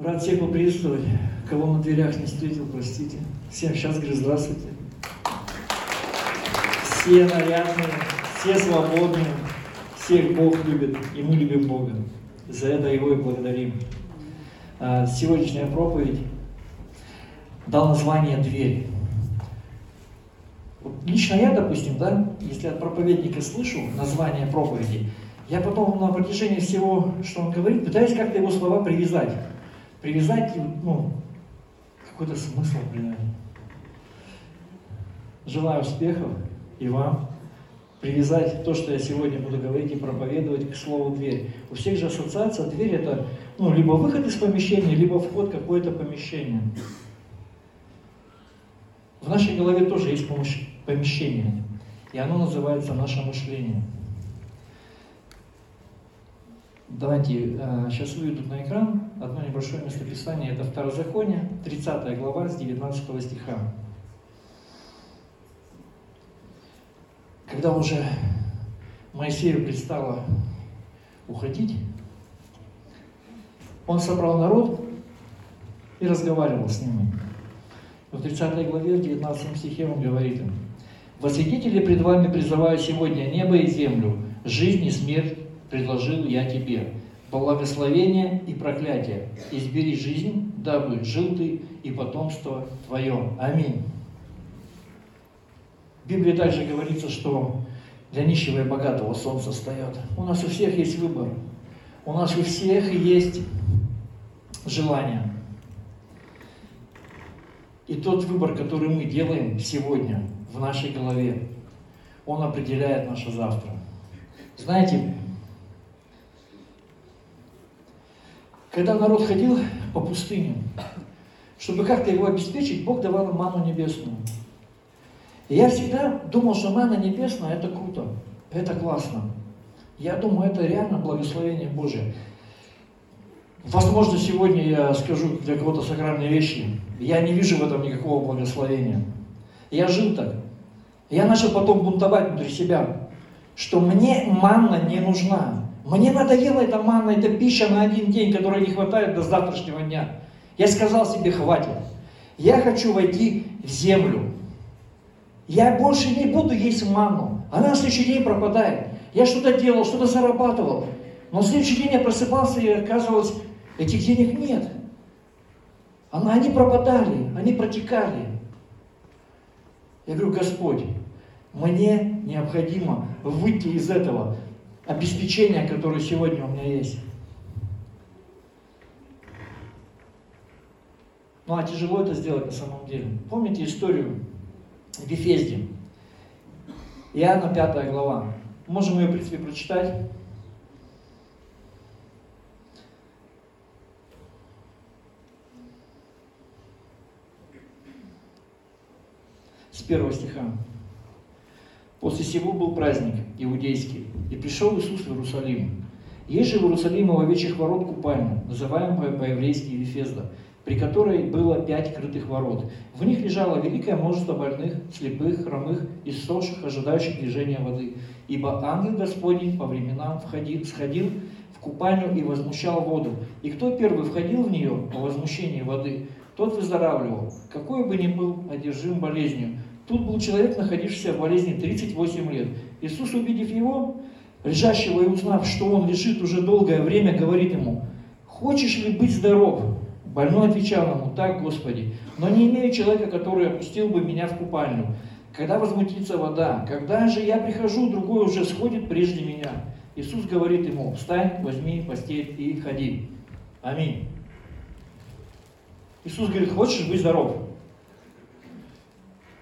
Рад всех поприветствовать. Кого на дверях не встретил, простите. Всем сейчас говорю здравствуйте. Все нарядные, все свободные, всех Бог любит, и мы любим Бога. За это Его и благодарим. А, Сегодняшняя проповедь дал название «Дверь». Лично я, допустим, да, если от проповедника слышу название проповеди, я потом на протяжении всего, что он говорит, пытаюсь как-то его слова привязать. Привязать, ну, какой-то смысл придать. Желаю успехов и вам привязать то, что я сегодня буду говорить и проповедовать к слову «дверь». У всех же ассоциация «дверь» – это ну, либо выход из помещения, либо вход в какое-то помещение. В нашей голове тоже есть помещение, и оно называется наше мышление. Давайте э, сейчас выведут на экран одно небольшое местописание. Это Второзаконие, 30 глава, с 19 стиха. Когда уже Моисею предстало уходить, он собрал народ и разговаривал с ними. В 30 главе, в 19 стихе он говорит им, «Во свидетели пред вами призываю сегодня небо и землю, жизнь и смерть предложил я тебе, благословение и проклятие. Избери жизнь, дабы жил ты и потомство твое. Аминь». В Библии также говорится, что для нищего и богатого солнце встает. У нас у всех есть выбор. У нас у всех есть желание. И тот выбор, который мы делаем сегодня в нашей голове, он определяет наше завтра. Знаете, когда народ ходил по пустыне, чтобы как-то его обеспечить, Бог давал им ману небесную. И я всегда думал, что мана небесная – это круто, это классно. Я думаю, это реально благословение Божие. Возможно, сегодня я скажу для кого-то сакральные вещи. Я не вижу в этом никакого благословения. Я жил так. Я начал потом бунтовать внутри себя, что мне манна не нужна. Мне надоела эта манна, эта пища на один день, которой не хватает до завтрашнего дня. Я сказал себе, хватит. Я хочу войти в землю. Я больше не буду есть манну. Она на следующий день пропадает. Я что-то делал, что-то зарабатывал. Но в следующий день я просыпался и оказывалось, Этих денег нет. Они пропадали, они протекали. Я говорю, Господь, мне необходимо выйти из этого обеспечения, которое сегодня у меня есть. Ну а тяжело это сделать на самом деле. Помните историю в Вифезде? Иоанна 5 глава. Можем ее, в принципе, прочитать. с первого стиха. После сего был праздник иудейский, и пришел Иисус в Иерусалим. Есть же в Иерусалиме у овечьих ворот купальня, называемая по-еврейски Вифезда, при которой было пять крытых ворот. В них лежало великое множество больных, слепых, хромых, иссохших, ожидающих движения воды. Ибо ангел Господень по временам входил, сходил в купальню и возмущал воду. И кто первый входил в нее по возмущении воды, тот выздоравливал, какой бы ни был одержим болезнью. Тут был человек, находившийся в болезни 38 лет. Иисус, увидев его, лежащего и узнав, что он лежит уже долгое время, говорит ему, «Хочешь ли быть здоров?» Больной отвечал ему, «Так, Господи, но не имею человека, который опустил бы меня в купальню. Когда возмутится вода? Когда же я прихожу, другой уже сходит прежде меня». Иисус говорит ему, «Встань, возьми постель и ходи». Аминь. Иисус говорит, хочешь быть здоров?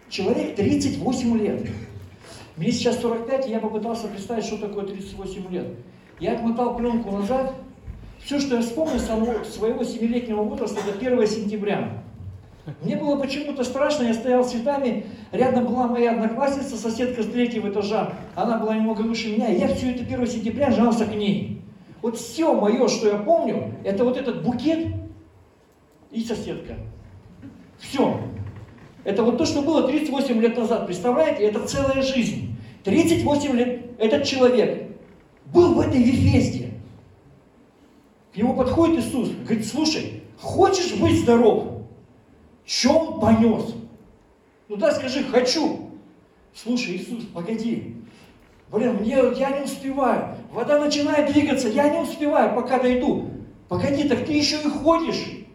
Человек 38 лет. Мне сейчас 45, и я попытался представить, что такое 38 лет. Я отмотал пленку назад. Все, что я вспомнил самого, своего 7-летнего возраста, это 1 сентября. Мне было почему-то страшно, я стоял с цветами, рядом была моя одноклассница, соседка с третьего этажа, она была немного выше меня, я все это 1 сентября жался к ней. Вот все мое, что я помню, это вот этот букет и соседка. Все. Это вот то, что было 38 лет назад. Представляете? Это целая жизнь. 38 лет этот человек был в этой Вифесте. К нему подходит Иисус, говорит, слушай, Хочешь быть здоров? Чем понес? Ну да, скажи, хочу. Слушай, Иисус, погоди. Блин, мне, я не успеваю. Вода начинает двигаться, я не успеваю, пока дойду. Погоди, так ты еще и ходишь.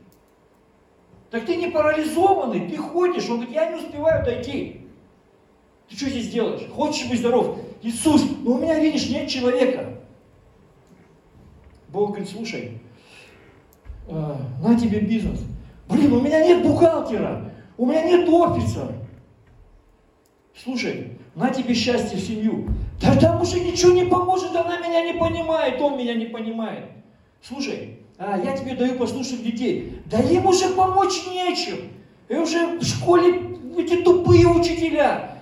Так ты не парализованный, ты ходишь. Он говорит, я не успеваю дойти. Ты что здесь делаешь? Хочешь быть здоров? Иисус, ну у меня, видишь, нет человека. Бог говорит, слушай, э, на тебе бизнес. Блин, у меня нет бухгалтера, у меня нет офиса. Слушай, на тебе счастье в семью. Да там уже ничего не поможет, она меня не понимает, он меня не понимает. Слушай, а я тебе даю послушать детей. Да им уже помочь нечем. И уже в школе эти тупые учителя.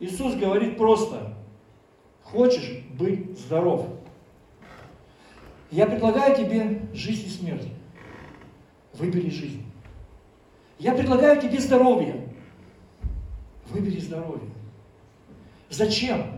Иисус говорит просто, хочешь быть здоров. Я предлагаю тебе жизнь и смерть. Выбери жизнь. Я предлагаю тебе здоровье. Выбери здоровье. Зачем?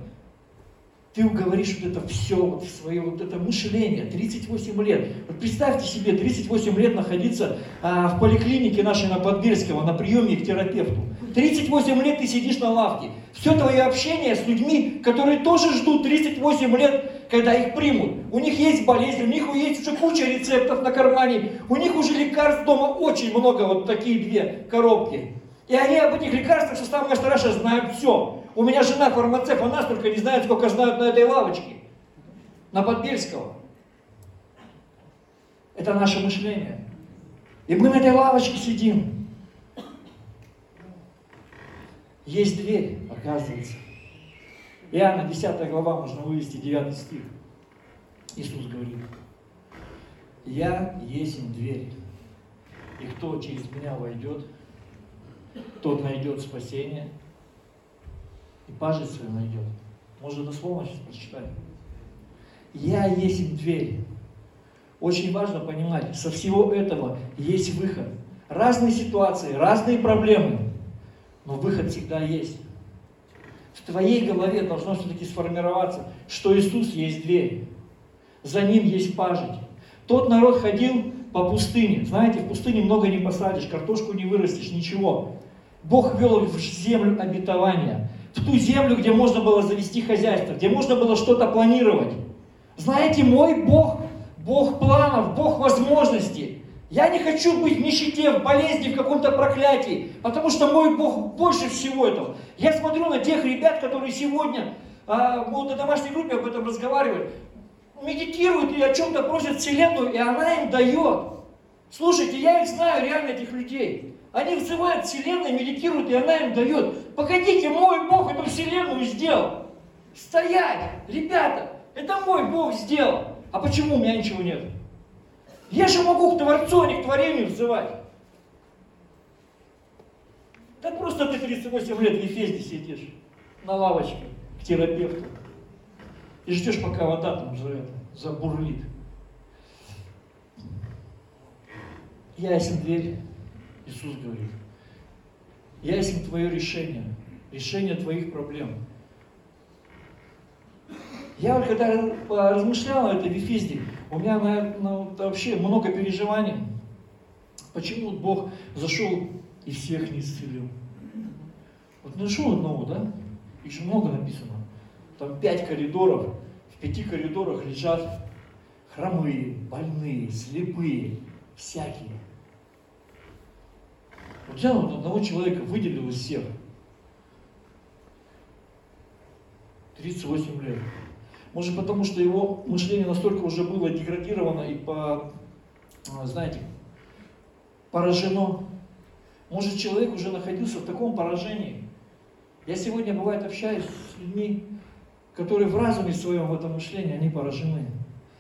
Ты уговоришь вот это все, вот свое вот это мышление, 38 лет. Вот представьте себе, 38 лет находиться а, в поликлинике нашей на Подбельского, на приеме к терапевту. 38 лет ты сидишь на лавке. Все твое общение с людьми, которые тоже ждут 38 лет, когда их примут. У них есть болезнь, у них есть уже куча рецептов на кармане, у них уже лекарств дома очень много, вот такие две коробки. И они об этих лекарствах, что самое страшное, знают все. У меня жена фармацевт, она столько не знает, сколько знают на этой лавочке. На Подбельского. Это наше мышление. И мы на этой лавочке сидим. Есть дверь, оказывается. Иоанна 10 глава, можно вывести 9 стих. Иисус говорит, «Я есть дверь, и кто через меня войдет, тот найдет спасение и пажить свою найдет. Может, дословно сейчас прочитаем. Я есть дверь. Очень важно понимать, со всего этого есть выход. Разные ситуации, разные проблемы, но выход всегда есть. В твоей голове должно все-таки сформироваться, что Иисус есть дверь. За ним есть пажить. Тот народ ходил по пустыне. Знаете, в пустыне много не посадишь, картошку не вырастешь, ничего. Бог вел в землю обетования в ту землю, где можно было завести хозяйство, где можно было что-то планировать. Знаете, мой Бог, Бог планов, Бог возможностей. Я не хочу быть в нищете, в болезни, в каком-то проклятии, потому что мой Бог больше всего этого. Я смотрю на тех ребят, которые сегодня, а, вот на домашней группе об этом разговаривают, медитируют и о чем-то просят Вселенную, и она им дает. Слушайте, я их знаю, реально, этих людей. Они взывают Вселенной, медитируют, и она им дает. Погодите, мой Бог эту Вселенную сделал. Стоять! Ребята, это мой Бог сделал. А почему у меня ничего нет? Я же могу к Творцу, а не к творению взывать. Да просто ты 38 лет в Ефезде сидишь на лавочке к терапевту и ждешь, пока вода там за забурлит. Ясен дверь Иисус говорит, я есть твое решение, решение твоих проблем. Я вот когда размышлял о этой Вифизде, у меня наверное, вообще много переживаний. Почему Бог зашел и всех не исцелил? Вот нашел одного, да? Их же много написано. Там пять коридоров, в пяти коридорах лежат хромые, больные, слепые, всякие. Вот взял вот одного человека, выделил из всех. 38 лет. Может потому, что его мышление настолько уже было деградировано и по, а, знаете, поражено. Может человек уже находился в таком поражении. Я сегодня, бывает, общаюсь с людьми, которые в разуме своем, в этом мышлении, они поражены.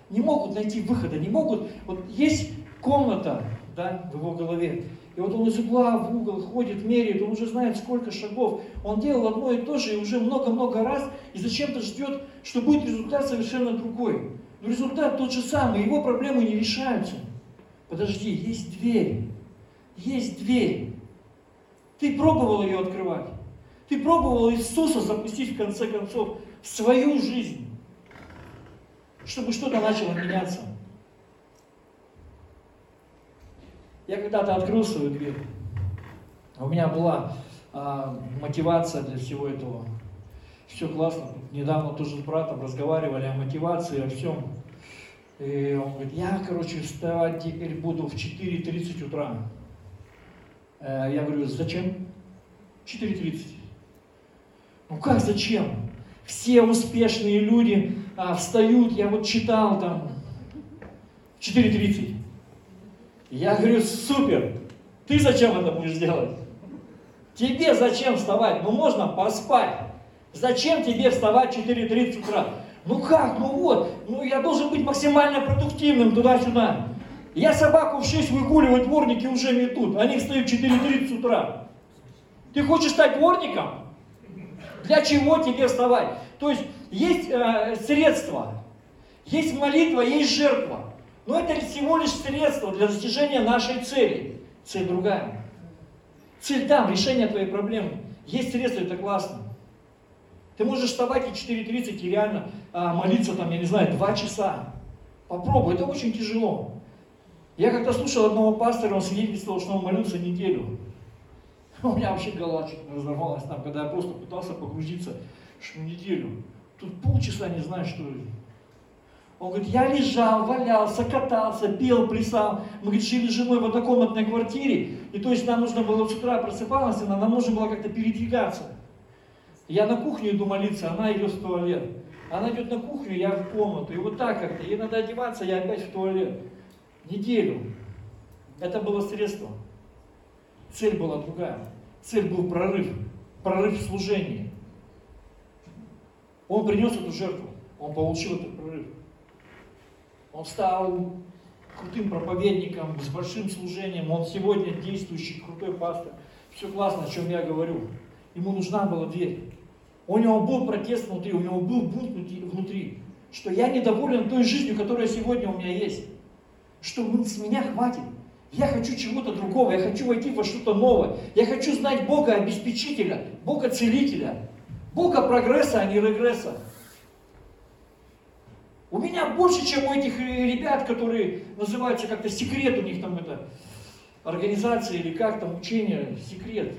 Не могут найти выхода, не могут. Вот есть комната да, в его голове, и вот он из угла в угол ходит, меряет, он уже знает, сколько шагов. Он делал одно и то же, и уже много-много раз, и зачем-то ждет, что будет результат совершенно другой. Но результат тот же самый, его проблемы не решаются. Подожди, есть дверь. Есть дверь. Ты пробовал ее открывать. Ты пробовал Иисуса запустить в конце концов в свою жизнь, чтобы что-то начало меняться. Я когда-то открыл свою дверь. У меня была а, мотивация для всего этого. Все классно. Недавно тоже с братом разговаривали о мотивации, о всем. И он говорит, я, короче, вставать теперь буду в 4.30 утра. Э, я говорю, зачем? 4.30. Ну как зачем? Все успешные люди а, встают, я вот читал там, в 4.30. Я говорю, супер, ты зачем это будешь делать? Тебе зачем вставать? Ну можно поспать. Зачем тебе вставать в 4.30 утра? Ну как, ну вот, ну я должен быть максимально продуктивным туда-сюда. Я собаку в 6 выгуливаю, дворники уже метут, они встают в 4.30 утра. Ты хочешь стать дворником? Для чего тебе вставать? То есть есть э, средства, есть молитва, есть жертва. Но это всего лишь средство для достижения нашей цели. Цель другая. Цель там, решение твоей проблемы. Есть средства, это классно. Ты можешь вставать и 4.30 и реально а, молиться там, я не знаю, 2 часа. Попробуй, это очень тяжело. Я как-то слушал одного пастора, он свидетельствовал, что он молился неделю. У меня вообще голова разорвалась там, когда я просто пытался погрузиться, что неделю. Тут полчаса не знаю, что. Он говорит, я лежал, валялся, катался, пел, плясал. Мы, говорит, жили с женой в однокомнатной квартире, и то есть нам нужно было с утра просыпалась, она, нам нужно было как-то передвигаться. Я на кухню иду молиться, она идет в туалет. Она идет на кухню, я в комнату. И вот так как-то. Ей надо одеваться, я опять в туалет. Неделю. Это было средство. Цель была другая. Цель был прорыв. Прорыв в служении. Он принес эту жертву. Он получил этот прорыв. Он стал крутым проповедником, с большим служением. Он сегодня действующий, крутой пастор. Все классно, о чем я говорю. Ему нужна была дверь. У него был протест внутри, у него был бунт внутри, что я недоволен той жизнью, которая сегодня у меня есть. Что с меня хватит. Я хочу чего-то другого, я хочу войти во что-то новое. Я хочу знать Бога обеспечителя, Бога целителя, Бога прогресса, а не регресса. У меня больше, чем у этих ребят, которые называются как-то секрет, у них там это организация или как там учение, секрет.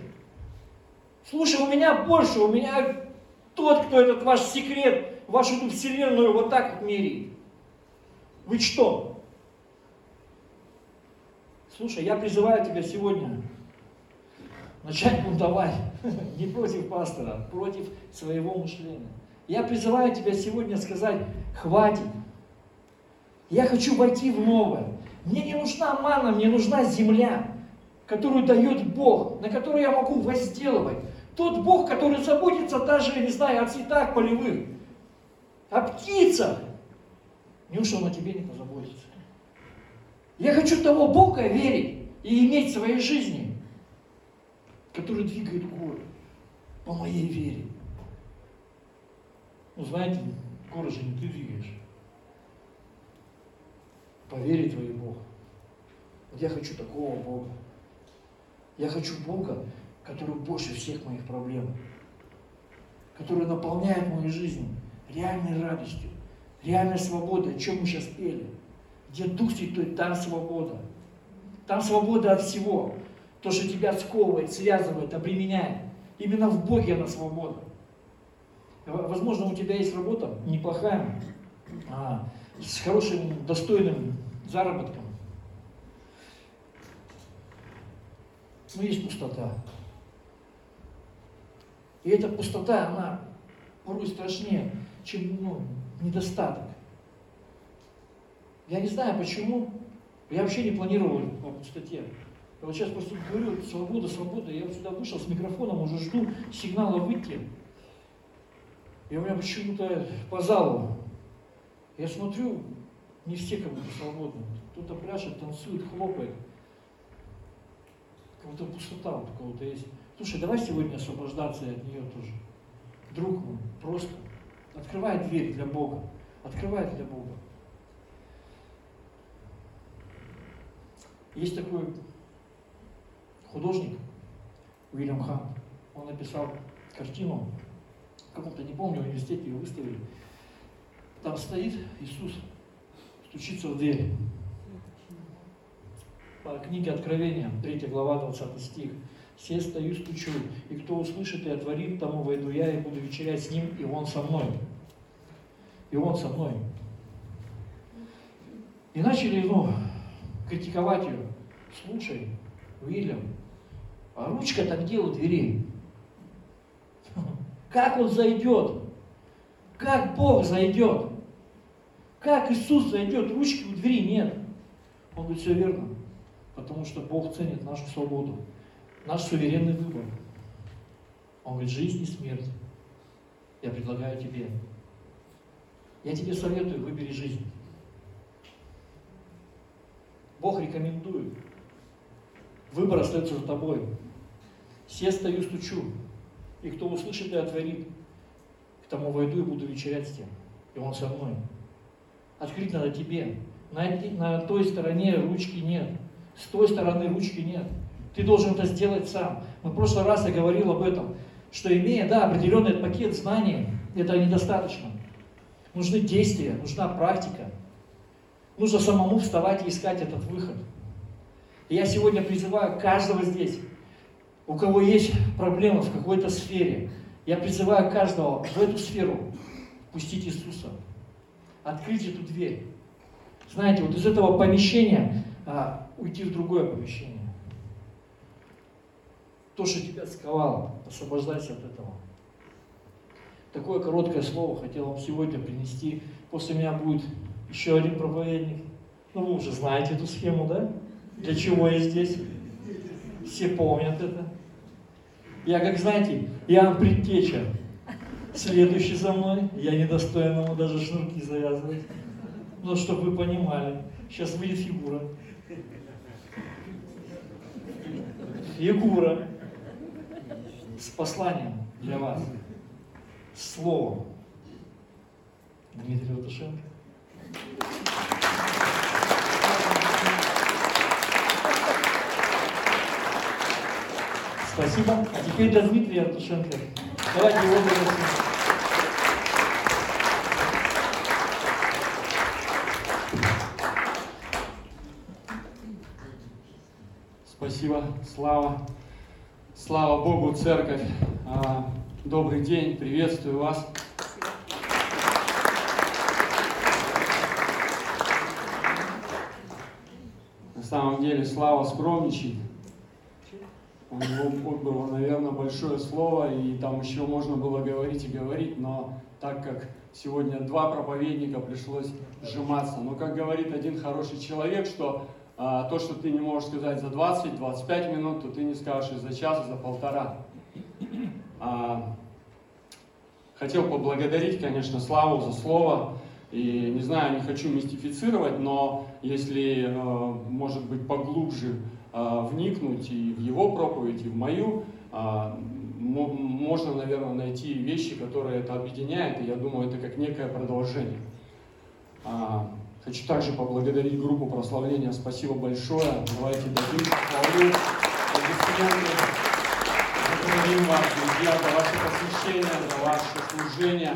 Слушай, у меня больше, у меня тот, кто этот ваш секрет, вашу эту вселенную вот так вот меряет. Вы что? Слушай, я призываю тебя сегодня начать бунтовать не против пастора, а против своего мышления. Я призываю тебя сегодня сказать, хватит. Я хочу войти в новое. Мне не нужна мана, мне нужна земля, которую дает Бог, на которую я могу возделывать. Тот Бог, который заботится даже, я не знаю, о цветах полевых, о птицах. Неужто Он о тебе не позаботится? Я хочу того Бога верить и иметь в своей жизни, который двигает горы по моей вере. Ну, знаете, не ты двигаешь. По вере твоей Бога. Вот я хочу такого Бога. Я хочу Бога, который больше всех моих проблем, который наполняет мою жизнь реальной радостью, реальной свободой, о чем мы сейчас пели. Где Дух Святой, там свобода. Там свобода от всего. То, что тебя сковывает, связывает, обременяет. Именно в Боге она свобода. Возможно, у тебя есть работа неплохая, а, с хорошим, достойным заработком. Но есть пустота. И эта пустота, она порой страшнее, чем ну, недостаток. Я не знаю почему, я вообще не планировал по пустоте. Я вот сейчас просто говорю, свобода, свобода. Я вот сюда вышел с микрофоном, уже жду сигнала выйти. И у меня почему-то по залу, я смотрю, не все как будто свободны. Кто-то пляшет, танцует, хлопает. Как будто пустота вот у кого-то есть. Слушай, давай сегодня освобождаться от нее тоже. Друг мой, просто открывай дверь для Бога. Открывай для Бога. Есть такой художник Уильям Хан. Он написал картину, каком-то, не помню, университете ее выставили. Там стоит Иисус, стучится в дверь. по книге Откровения, 3 глава, 20 стих. «Все стою, стучу, и кто услышит и отворит, тому войду я и буду вечерять с ним, и он со мной». И он со мной. И начали, ну, критиковать ее. Слушай, Уильям, а ручка-то где у двери? Как он зайдет? Как Бог зайдет? Как Иисус зайдет? Ручки у двери нет. Он говорит, все верно. Потому что Бог ценит нашу свободу, наш суверенный выбор. Он говорит, жизнь и смерть. Я предлагаю тебе. Я тебе советую, выбери жизнь. Бог рекомендует. Выбор остается за тобой. Все стою, стучу. И кто услышит и отворит, к тому войду и буду вечерять с тем. И он со мной. Открыть надо тебе. На, на той стороне ручки нет. С той стороны ручки нет. Ты должен это сделать сам. Мы в прошлый раз я говорил об этом, что имея, да, определенный пакет знаний, это недостаточно. Нужны действия, нужна практика. Нужно самому вставать и искать этот выход. И я сегодня призываю каждого здесь, у кого есть проблемы в какой-то сфере, я призываю каждого в эту сферу пустить Иисуса, открыть эту дверь. Знаете, вот из этого помещения а, уйти в другое помещение. То, что тебя сковало, освобождайся от этого. Такое короткое слово хотел вам сегодня принести. После меня будет еще один проповедник. Ну, вы уже знаете эту схему, да? Для чего я здесь? Все помнят это. Я, как знаете, Иоанн Предтеча, следующий за мной, я недостоин ему даже шнурки завязывать. Ну, чтобы вы понимали, сейчас выйдет фигура. Фигура с посланием для вас, с словом. Дмитрий Латышенко. Спасибо. А теперь для Дмитрия Артушенко. Давайте его пригласим. Спасибо, слава. Слава Богу, церковь. А, добрый день, приветствую вас. На самом деле, Слава скромничает. У него было, наверное, большое слово, и там еще можно было говорить и говорить, но так как сегодня два проповедника пришлось сжиматься. Но как говорит один хороший человек, что а, то, что ты не можешь сказать за 20-25 минут, то ты не скажешь и за час, и за полтора. А, хотел поблагодарить, конечно, Славу за слово. И не знаю, не хочу мистифицировать, но если, э, может быть, поглубже вникнуть и в его проповедь, и в мою, э, можно, наверное, найти вещи, которые это объединяют, и я думаю, это как некое продолжение. А, хочу также поблагодарить группу прославления. Спасибо большое. Давайте дадим хвалу. Благодарим вас, друзья, за ваше посвящение, за ваше служение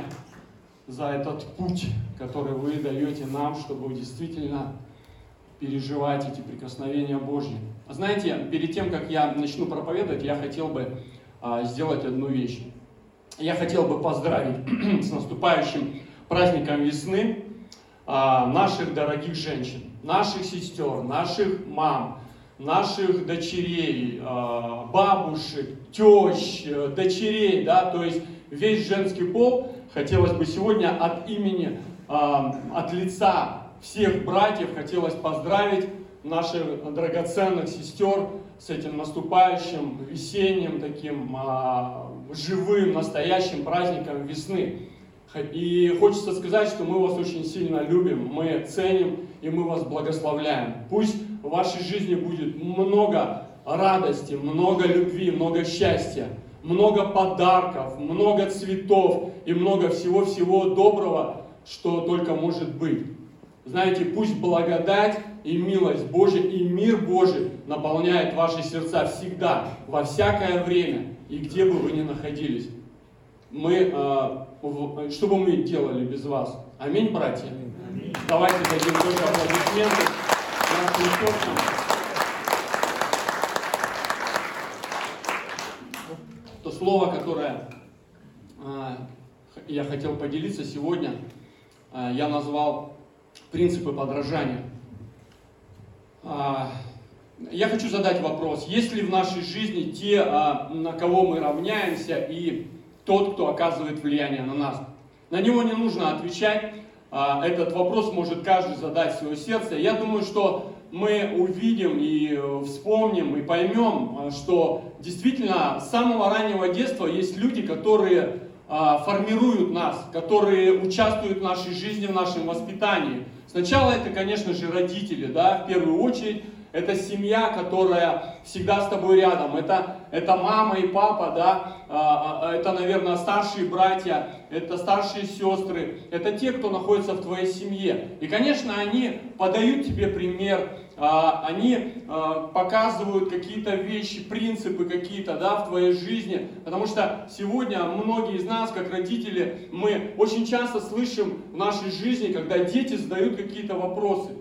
за этот путь, который вы даете нам, чтобы действительно переживать эти прикосновения Божьи. Знаете, перед тем, как я начну проповедовать, я хотел бы а, сделать одну вещь. Я хотел бы поздравить с наступающим праздником весны а, наших дорогих женщин, наших сестер, наших мам, наших дочерей, а, бабушек, тещ, дочерей, да, то есть весь женский пол, хотелось бы сегодня от имени, от лица всех братьев, хотелось поздравить наших драгоценных сестер с этим наступающим весенним таким живым, настоящим праздником весны. И хочется сказать, что мы вас очень сильно любим, мы ценим и мы вас благословляем. Пусть в вашей жизни будет много радости, много любви, много счастья много подарков, много цветов и много всего-всего доброго, что только может быть. Знаете, пусть благодать и милость Божья и мир Божий наполняет ваши сердца всегда, во всякое время и где бы вы ни находились. Мы, э, что бы мы делали без вас? Аминь, братья? Аминь. Давайте дадим тоже аплодисменты нашим ученым. То слово, которое э, я хотел поделиться сегодня, э, я назвал принципы подражания. А, я хочу задать вопрос, есть ли в нашей жизни те, а, на кого мы равняемся, и тот, кто оказывает влияние на нас? На него не нужно отвечать, а, этот вопрос может каждый задать в свое сердце. Я думаю, что мы увидим и э, вспомним и поймем, что действительно с самого раннего детства есть люди, которые формируют нас, которые участвуют в нашей жизни, в нашем воспитании. Сначала это, конечно же, родители, да, в первую очередь, это семья, которая всегда с тобой рядом, это, это мама и папа, да, а, а, это, наверное, старшие братья, это старшие сестры, это те, кто находится в твоей семье. И, конечно, они подают тебе пример, а, они показывают какие-то вещи, принципы какие-то, да, в твоей жизни, потому что сегодня многие из нас, как родители, мы очень часто слышим в нашей жизни, когда дети задают какие-то вопросы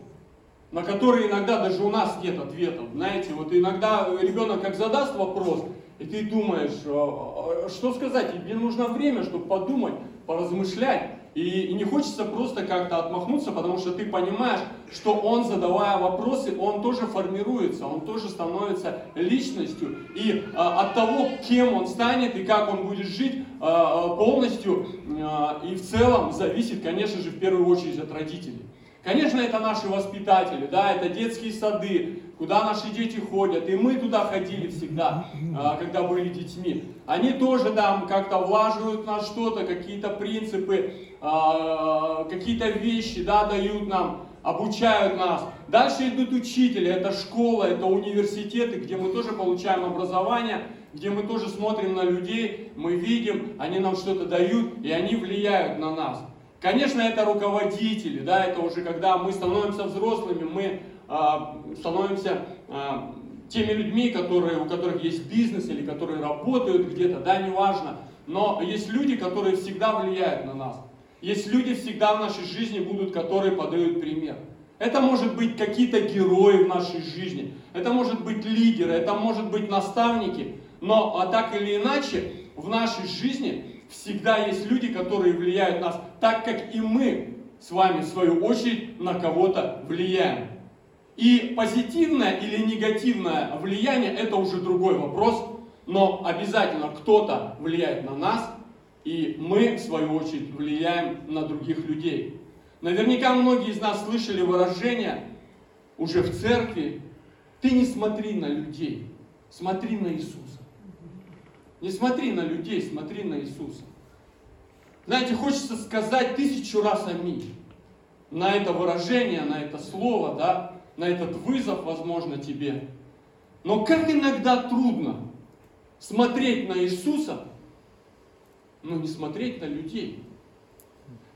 на которые иногда даже у нас нет ответов. Знаете, вот иногда ребенок как задаст вопрос, и ты думаешь, «А, а, что сказать, тебе нужно время, чтобы подумать, поразмышлять. И, и не хочется просто как-то отмахнуться, потому что ты понимаешь, что он, задавая вопросы, он тоже формируется, он тоже становится личностью. И а, от того, кем он станет и как он будет жить, а, полностью а, и в целом зависит, конечно же, в первую очередь от родителей. Конечно, это наши воспитатели, да, это детские сады, куда наши дети ходят, и мы туда ходили всегда, а, когда были детьми. Они тоже там как-то влаживают нас что-то, какие-то принципы, какие-то вещи, да, дают нам, обучают нас. Дальше идут учители, это школа, это университеты, где мы тоже получаем образование, где мы тоже смотрим на людей, мы видим, они нам что-то дают, и они влияют на нас. Конечно, это руководители, да, это уже когда мы становимся взрослыми, мы а, становимся а, теми людьми, которые, у которых есть бизнес или которые работают где-то, да, неважно. Но есть люди, которые всегда влияют на нас. Есть люди всегда в нашей жизни будут, которые подают пример. Это может быть какие-то герои в нашей жизни, это может быть лидеры, это может быть наставники. Но а так или иначе, в нашей жизни всегда есть люди, которые влияют нас, так как и мы с вами, в свою очередь, на кого-то влияем. И позитивное или негативное влияние – это уже другой вопрос, но обязательно кто-то влияет на нас, и мы, в свою очередь, влияем на других людей. Наверняка многие из нас слышали выражение уже в церкви, ты не смотри на людей, смотри на Иисуса. Не смотри на людей, смотри на Иисуса. Знаете, хочется сказать тысячу раз аминь на это выражение, на это слово, да, на этот вызов, возможно, тебе. Но как иногда трудно смотреть на Иисуса, но не смотреть на людей.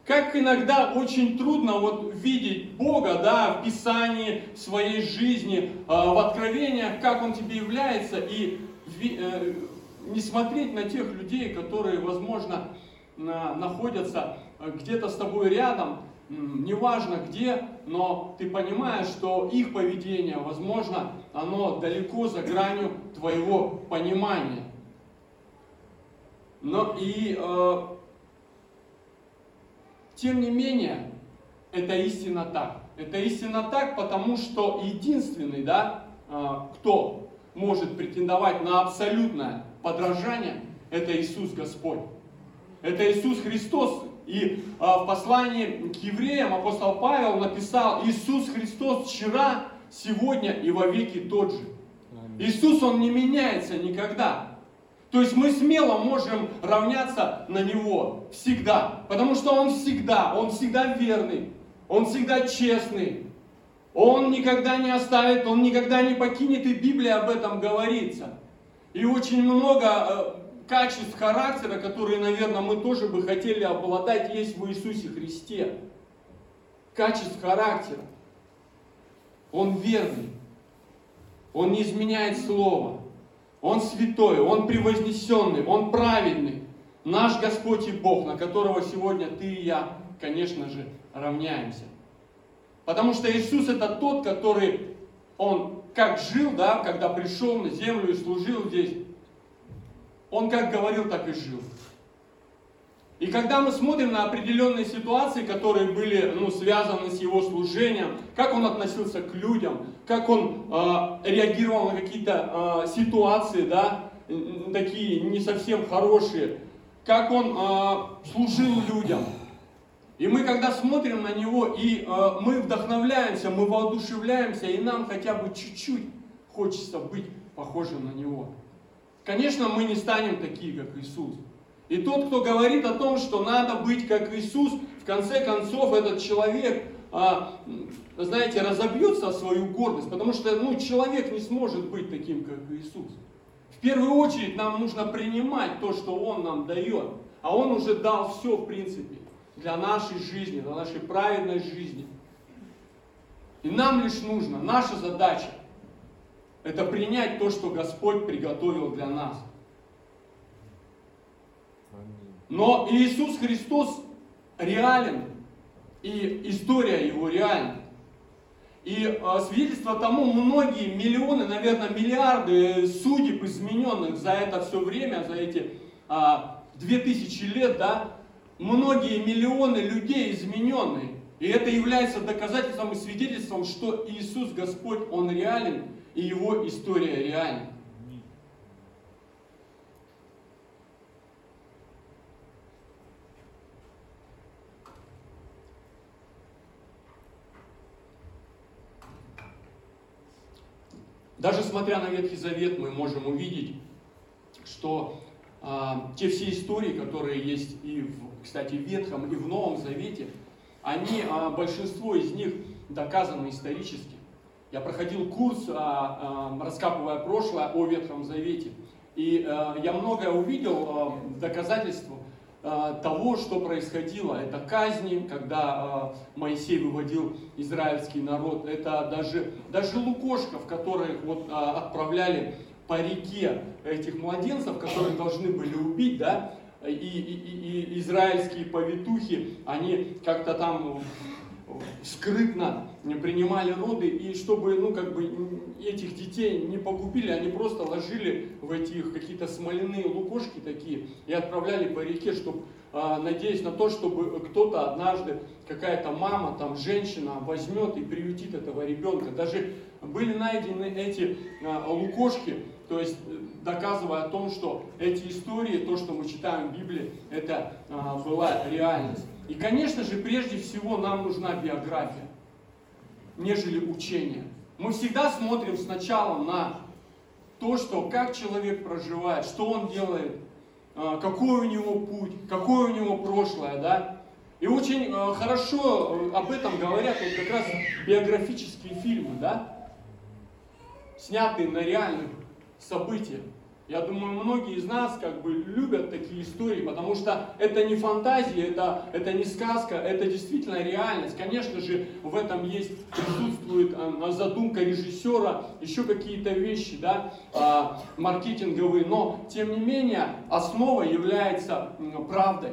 Как иногда очень трудно вот видеть Бога, да, в Писании, в своей жизни, а, в откровениях, как Он тебе является, и э, не смотреть на тех людей, которые, возможно, находятся э, где-то с тобой рядом, неважно где, но ты понимаешь, что их поведение, возможно, оно далеко за гранью твоего понимания. Но и э, тем не менее, это истина так. Это истина так, потому что единственный, да, э, кто может претендовать на абсолютное подражание, это Иисус Господь. Это Иисус Христос. И а, в послании к евреям апостол Павел написал, Иисус Христос вчера, сегодня и во веки тот же. Иисус, Он не меняется никогда. То есть мы смело можем равняться на Него всегда. Потому что Он всегда, Он всегда верный, Он всегда честный. Он никогда не оставит, Он никогда не покинет, и Библия об этом говорится. И очень много э, качеств характера, которые, наверное, мы тоже бы хотели обладать, есть в Иисусе Христе. Качеств характера. Он верный. Он не изменяет слово. Он святой, Он превознесенный, Он праведный. Наш Господь и Бог, на которого сегодня ты и я, конечно же, равняемся. Потому что Иисус это тот, который, Он как жил, да, когда пришел на землю и служил здесь, Он как говорил, так и жил. И когда мы смотрим на определенные ситуации, которые были ну, связаны с его служением, как он относился к людям, как он э, реагировал на какие-то э, ситуации, да, такие не совсем хорошие, как он э, служил людям. И мы когда смотрим на него, и э, мы вдохновляемся, мы воодушевляемся, и нам хотя бы чуть-чуть хочется быть похожим на него. Конечно, мы не станем такие, как Иисус. И тот, кто говорит о том, что надо быть как Иисус, в конце концов этот человек, а, знаете, разобьется о свою гордость, потому что ну, человек не сможет быть таким, как Иисус. В первую очередь нам нужно принимать то, что Он нам дает. А Он уже дал все, в принципе, для нашей жизни, для нашей праведной жизни. И нам лишь нужно, наша задача, это принять то, что Господь приготовил для нас. Но Иисус Христос реален, и история Его реальна. И э, свидетельство тому многие миллионы, наверное, миллиарды судеб измененных за это все время, за эти а, две тысячи лет, да, многие миллионы людей измененные. И это является доказательством и свидетельством, что Иисус Господь, Он реален, и Его история реальна. Даже смотря на Ветхий Завет, мы можем увидеть, что а, те все истории, которые есть и, в, кстати, в Ветхом, и в Новом Завете, они, а, большинство из них доказаны исторически. Я проходил курс, а, а, раскапывая прошлое о Ветхом Завете, и а, я многое увидел а, в доказательствах а, того, что происходило. Это казни, когда а, Моисей выводил израильский народ. Это даже, даже лукошков, которых вот а, отправляли по реке этих младенцев, которых должны были убить, да, и, и, и израильские повитухи, они как-то там скрытно принимали роды, и чтобы, ну, как бы, этих детей не погубили, они просто ложили в этих какие-то смоляные лукошки такие и отправляли по реке, чтобы, а, надеясь на то, чтобы кто-то однажды, какая-то мама, там, женщина возьмет и приютит этого ребенка. Даже были найдены эти а, лукошки, то есть э, доказывая о том, что эти истории, то, что мы читаем в Библии, это а, была реальность. И, конечно же, прежде всего нам нужна биография, нежели учение. Мы всегда смотрим сначала на то, что как человек проживает, что он делает, а, какой у него путь, какое у него прошлое, да. И очень а, хорошо э, об этом говорят вот как раз биографические фильмы, да, снятые на реальных событиях. Я думаю, многие из нас как бы любят такие истории, потому что это не фантазия, это, это не сказка, это действительно реальность. Конечно же, в этом есть, присутствует а, задумка режиссера, еще какие-то вещи, да, а, маркетинговые, но тем не менее основа является правдой.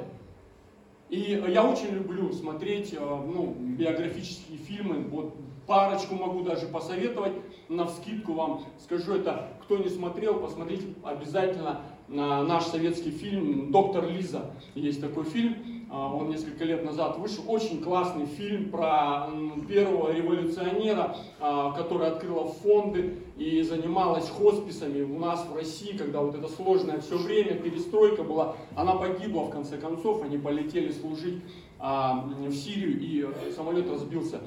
И я очень люблю смотреть а, ну, биографические фильмы, вот парочку могу даже посоветовать, на вскидку вам скажу это, кто не смотрел, посмотрите обязательно наш советский фильм «Доктор Лиза». Есть такой фильм, а, он несколько лет назад вышел. Очень классный фильм про первого революционера, а, который открыла фонды и занималась хосписами у нас в России, когда вот это сложное все время, перестройка была. Она погибла в конце концов, они полетели служить а, в Сирию и самолет разбился.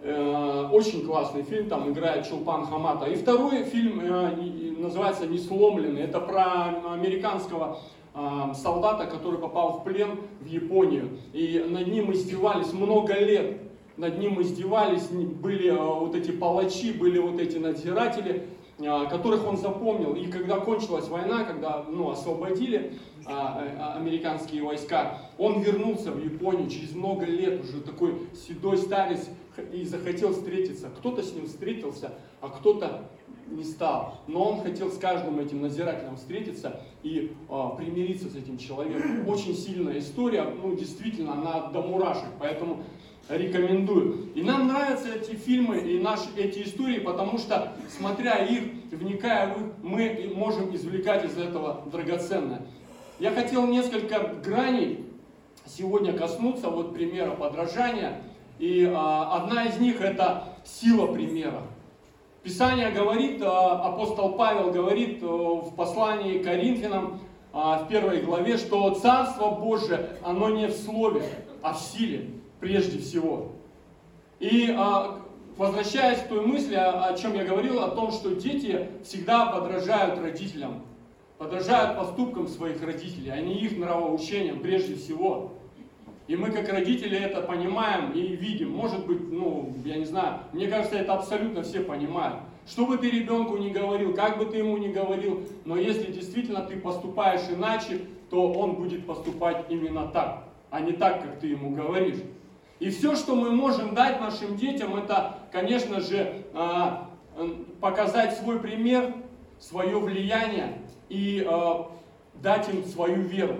Э, очень классный фильм, там играет Чулпан Хамата. И второй фильм э, называется «Несломленный». Это про американского э, солдата, который попал в плен в Японию. И над ним издевались много лет. Над ним издевались, были вот эти палачи, были вот эти надзиратели, которых он запомнил. И когда кончилась война, когда ну, освободили американские войска, он вернулся в Японию через много лет, уже такой седой старец, и захотел встретиться. Кто-то с ним встретился, а кто-то не стал. Но он хотел с каждым этим назирателем встретиться и а, примириться с этим человеком. Очень сильная история, ну действительно, она до мурашек. Поэтому рекомендую. И нам нравятся эти фильмы и наши эти истории, потому что, смотря их, вникая в их, мы можем извлекать из этого драгоценное. Я хотел несколько граней сегодня коснуться, вот примера подражания. И а, одна из них это сила примера. Писание говорит, а, апостол Павел говорит а, в послании к Коринфянам, а, в первой главе, что Царство Божие, оно не в слове, а в силе прежде всего. И а, возвращаясь к той мысли, о, чем я говорил, о том, что дети всегда подражают родителям, подражают поступкам своих родителей, а не их нравоучениям прежде всего. И мы как родители это понимаем и видим. Может быть, ну, я не знаю, мне кажется, это абсолютно все понимают. Что бы ты ребенку не говорил, как бы ты ему не говорил, но если действительно ты поступаешь иначе, то он будет поступать именно так, а не так, как ты ему говоришь. И все, что мы можем дать нашим детям, это, конечно же, а, показать свой пример, свое влияние и а, дать им свою веру,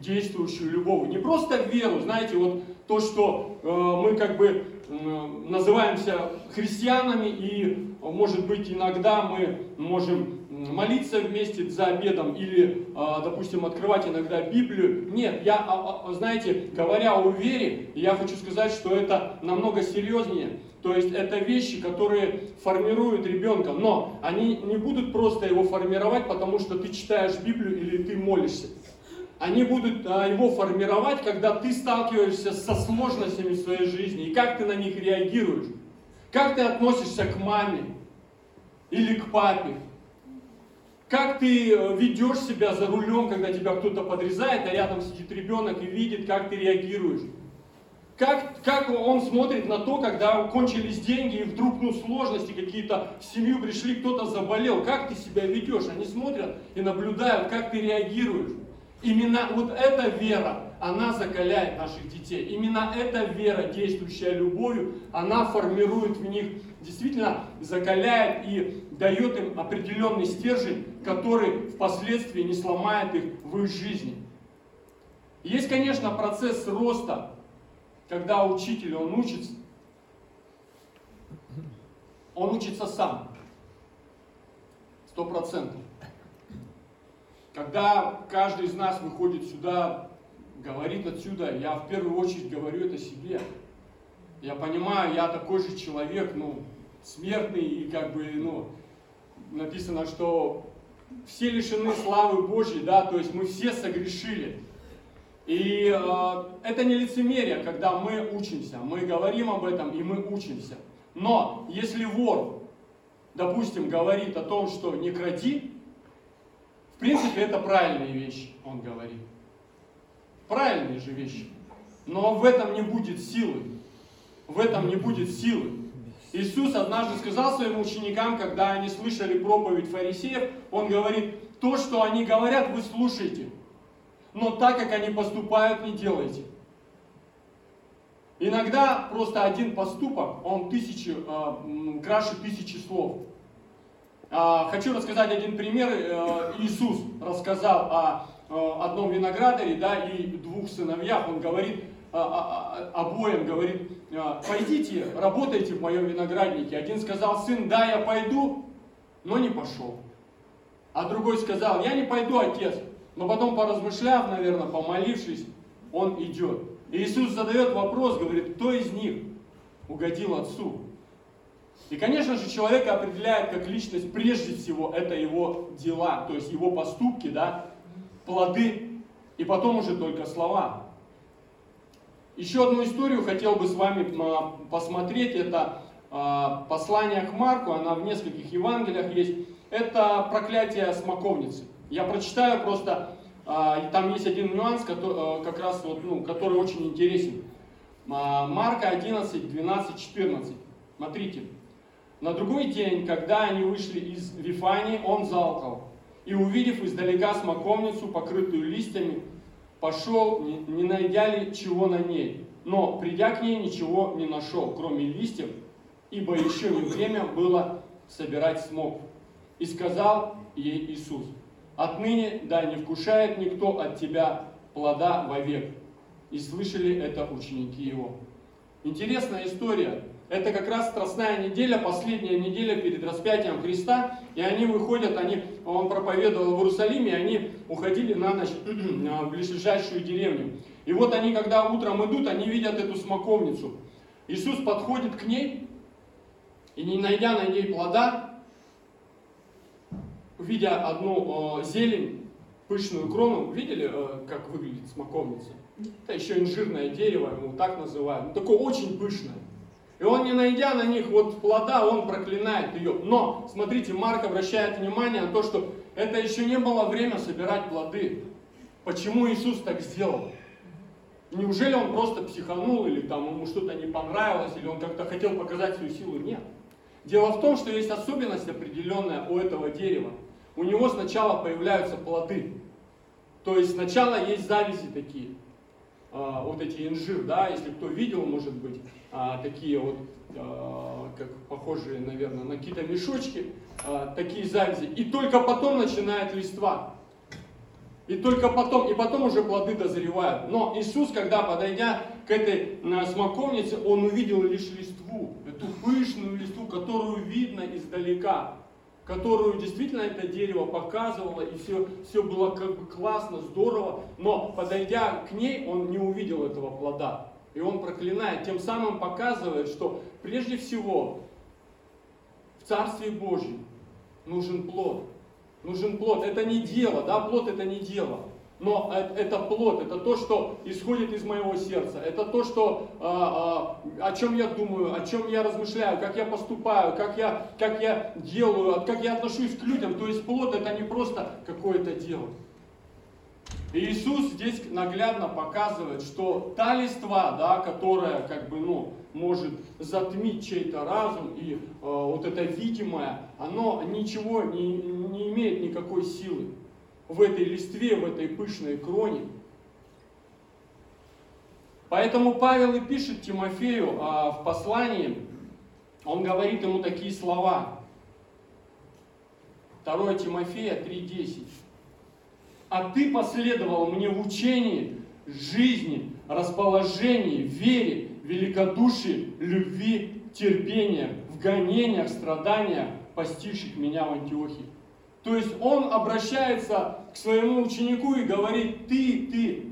действующую любовь. Не просто веру, знаете, вот то, что а, мы как бы называемся христианами, и, может быть, иногда мы можем молиться вместе за обедом или, а, допустим, открывать иногда Библию. Нет, я, а, а, знаете, говоря о вере, я хочу сказать, что это намного серьезнее. То есть это вещи, которые формируют ребенка, но они не будут просто его формировать, потому что ты читаешь Библию или ты молишься. Они будут его формировать, когда ты сталкиваешься со сложностями в своей жизни, и как ты на них реагируешь. Как ты относишься к маме или к папе, как ты э, ведешь себя за рулем, когда тебя кто-то подрезает, а рядом сидит ребенок и видит, как ты реагируешь? Как, как он смотрит на то, когда кончились деньги и вдруг ну, сложности какие-то в семью пришли, кто-то заболел. Как ты себя ведешь? Они смотрят и наблюдают, как ты реагируешь. Именно вот эта вера, она закаляет наших детей. Именно эта вера, действующая любовью, она формирует в них, действительно закаляет и дает им определенный стержень, который впоследствии не сломает их в их жизни. Есть, конечно, процесс роста, когда учитель, он учится, он учится сам, сто процентов. Когда каждый из нас выходит сюда, говорит отсюда, я в первую очередь говорю это себе. Я понимаю, я такой же человек, ну, смертный, и как бы, ну, написано, что все лишены славы Божьей, да, то есть мы все согрешили. И э, это не лицемерие, когда мы учимся, мы говорим об этом и мы учимся. Но если вор, допустим, говорит о том, что не кради, в принципе, это правильные вещи, он говорит. Правильные же вещи. Но в этом не будет силы. В этом не будет силы. Иисус однажды сказал своим ученикам, когда они слышали проповедь фарисеев, Он говорит, то, что они говорят, вы слушайте. Но так, как они поступают, не делайте. Иногда просто один поступок, он тысячи, э, краше тысячи слов. А, хочу рассказать один пример. Э, Иисус рассказал о одном виноградаре да, и двух сыновьях. Он говорит обоим, говорит, пойдите, работайте в моем винограднике. Один сказал, сын, да, я пойду, но не пошел. А другой сказал, я не пойду, отец. Но потом, поразмышляв, наверное, помолившись, он идет. И Иисус задает вопрос, говорит, кто из них угодил отцу? И, конечно же, человека определяет как личность, прежде всего, это его дела, то есть его поступки, да, плоды, и потом уже только слова. Еще одну историю хотел бы с вами а, посмотреть, это а, послание к Марку, она в нескольких Евангелиях есть. Это проклятие смоковницы. Я прочитаю просто, а, там есть один нюанс, который, как раз вот, ну, который очень интересен. Марка 11, 12, 14. Смотрите. На другой день, когда они вышли из Вифании, он залкал. И увидев издалека смоковницу, покрытую листьями, пошел, не, найдя ли чего на ней. Но, придя к ней, ничего не нашел, кроме листьев, ибо еще не время было собирать смог. И сказал ей Иисус, отныне да не вкушает никто от тебя плода вовек. И слышали это ученики его. Интересная история. Это как раз Страстная неделя, последняя неделя перед распятием Христа. И они выходят, они, он проповедовал в Иерусалиме, и они уходили на ночь в ближайшую деревню. И вот они, когда утром идут, они видят эту смоковницу. Иисус подходит к ней, и не найдя на ней плода, видя одну э, зелень, пышную крону, видели, э, как выглядит смоковница? Это еще инжирное дерево, ему так называют. Ну, такое очень пышное. И он, не найдя на них вот плода, он проклинает ее. Но, смотрите, Марк обращает внимание на то, что это еще не было время собирать плоды. Почему Иисус так сделал? Неужели он просто психанул, или там ему что-то не понравилось, или он как-то хотел показать свою силу? Нет. Дело в том, что есть особенность определенная у этого дерева. У него сначала появляются плоды. То есть сначала есть завязи такие. А, вот эти инжир, да, если кто видел, может быть, а, такие вот, а, как похожие, наверное, на какие-то мешочки, такие завязи. И только потом начинает листва. И только потом, и потом уже плоды дозревают. Но Иисус, когда подойдя к этой смоковнице, Он увидел лишь листву, эту пышную листву, которую видно издалека которую действительно это дерево показывало, и все, все было как бы классно, здорово, но подойдя к ней, он не увидел этого плода. И он проклинает, тем самым показывает, что прежде всего в Царстве Божьем нужен плод. Нужен плод. Это не дело, да, плод это не дело. Но это плод, это то, что исходит из моего сердца. Это то, что, а, а, о чем я думаю, о чем я размышляю, как я поступаю, как я, как я делаю, как я отношусь к людям. То есть плод это не просто какое-то дело. И Иисус здесь наглядно показывает, что та листва, да, которая как бы, ну, может затмить чей-то разум, и э, вот это видимое, оно ничего не, не имеет никакой силы в этой листве, в этой пышной кроне. Поэтому Павел и пишет Тимофею а, в послании, он говорит ему такие слова. 2 Тимофея 3.10. «А ты последовал мне в учении, жизни, расположении, вере, великодушии, любви, терпении, в гонениях, страданиях, постигших меня в Антиохии». То есть он обращается к своему ученику и говорит, ты, ты,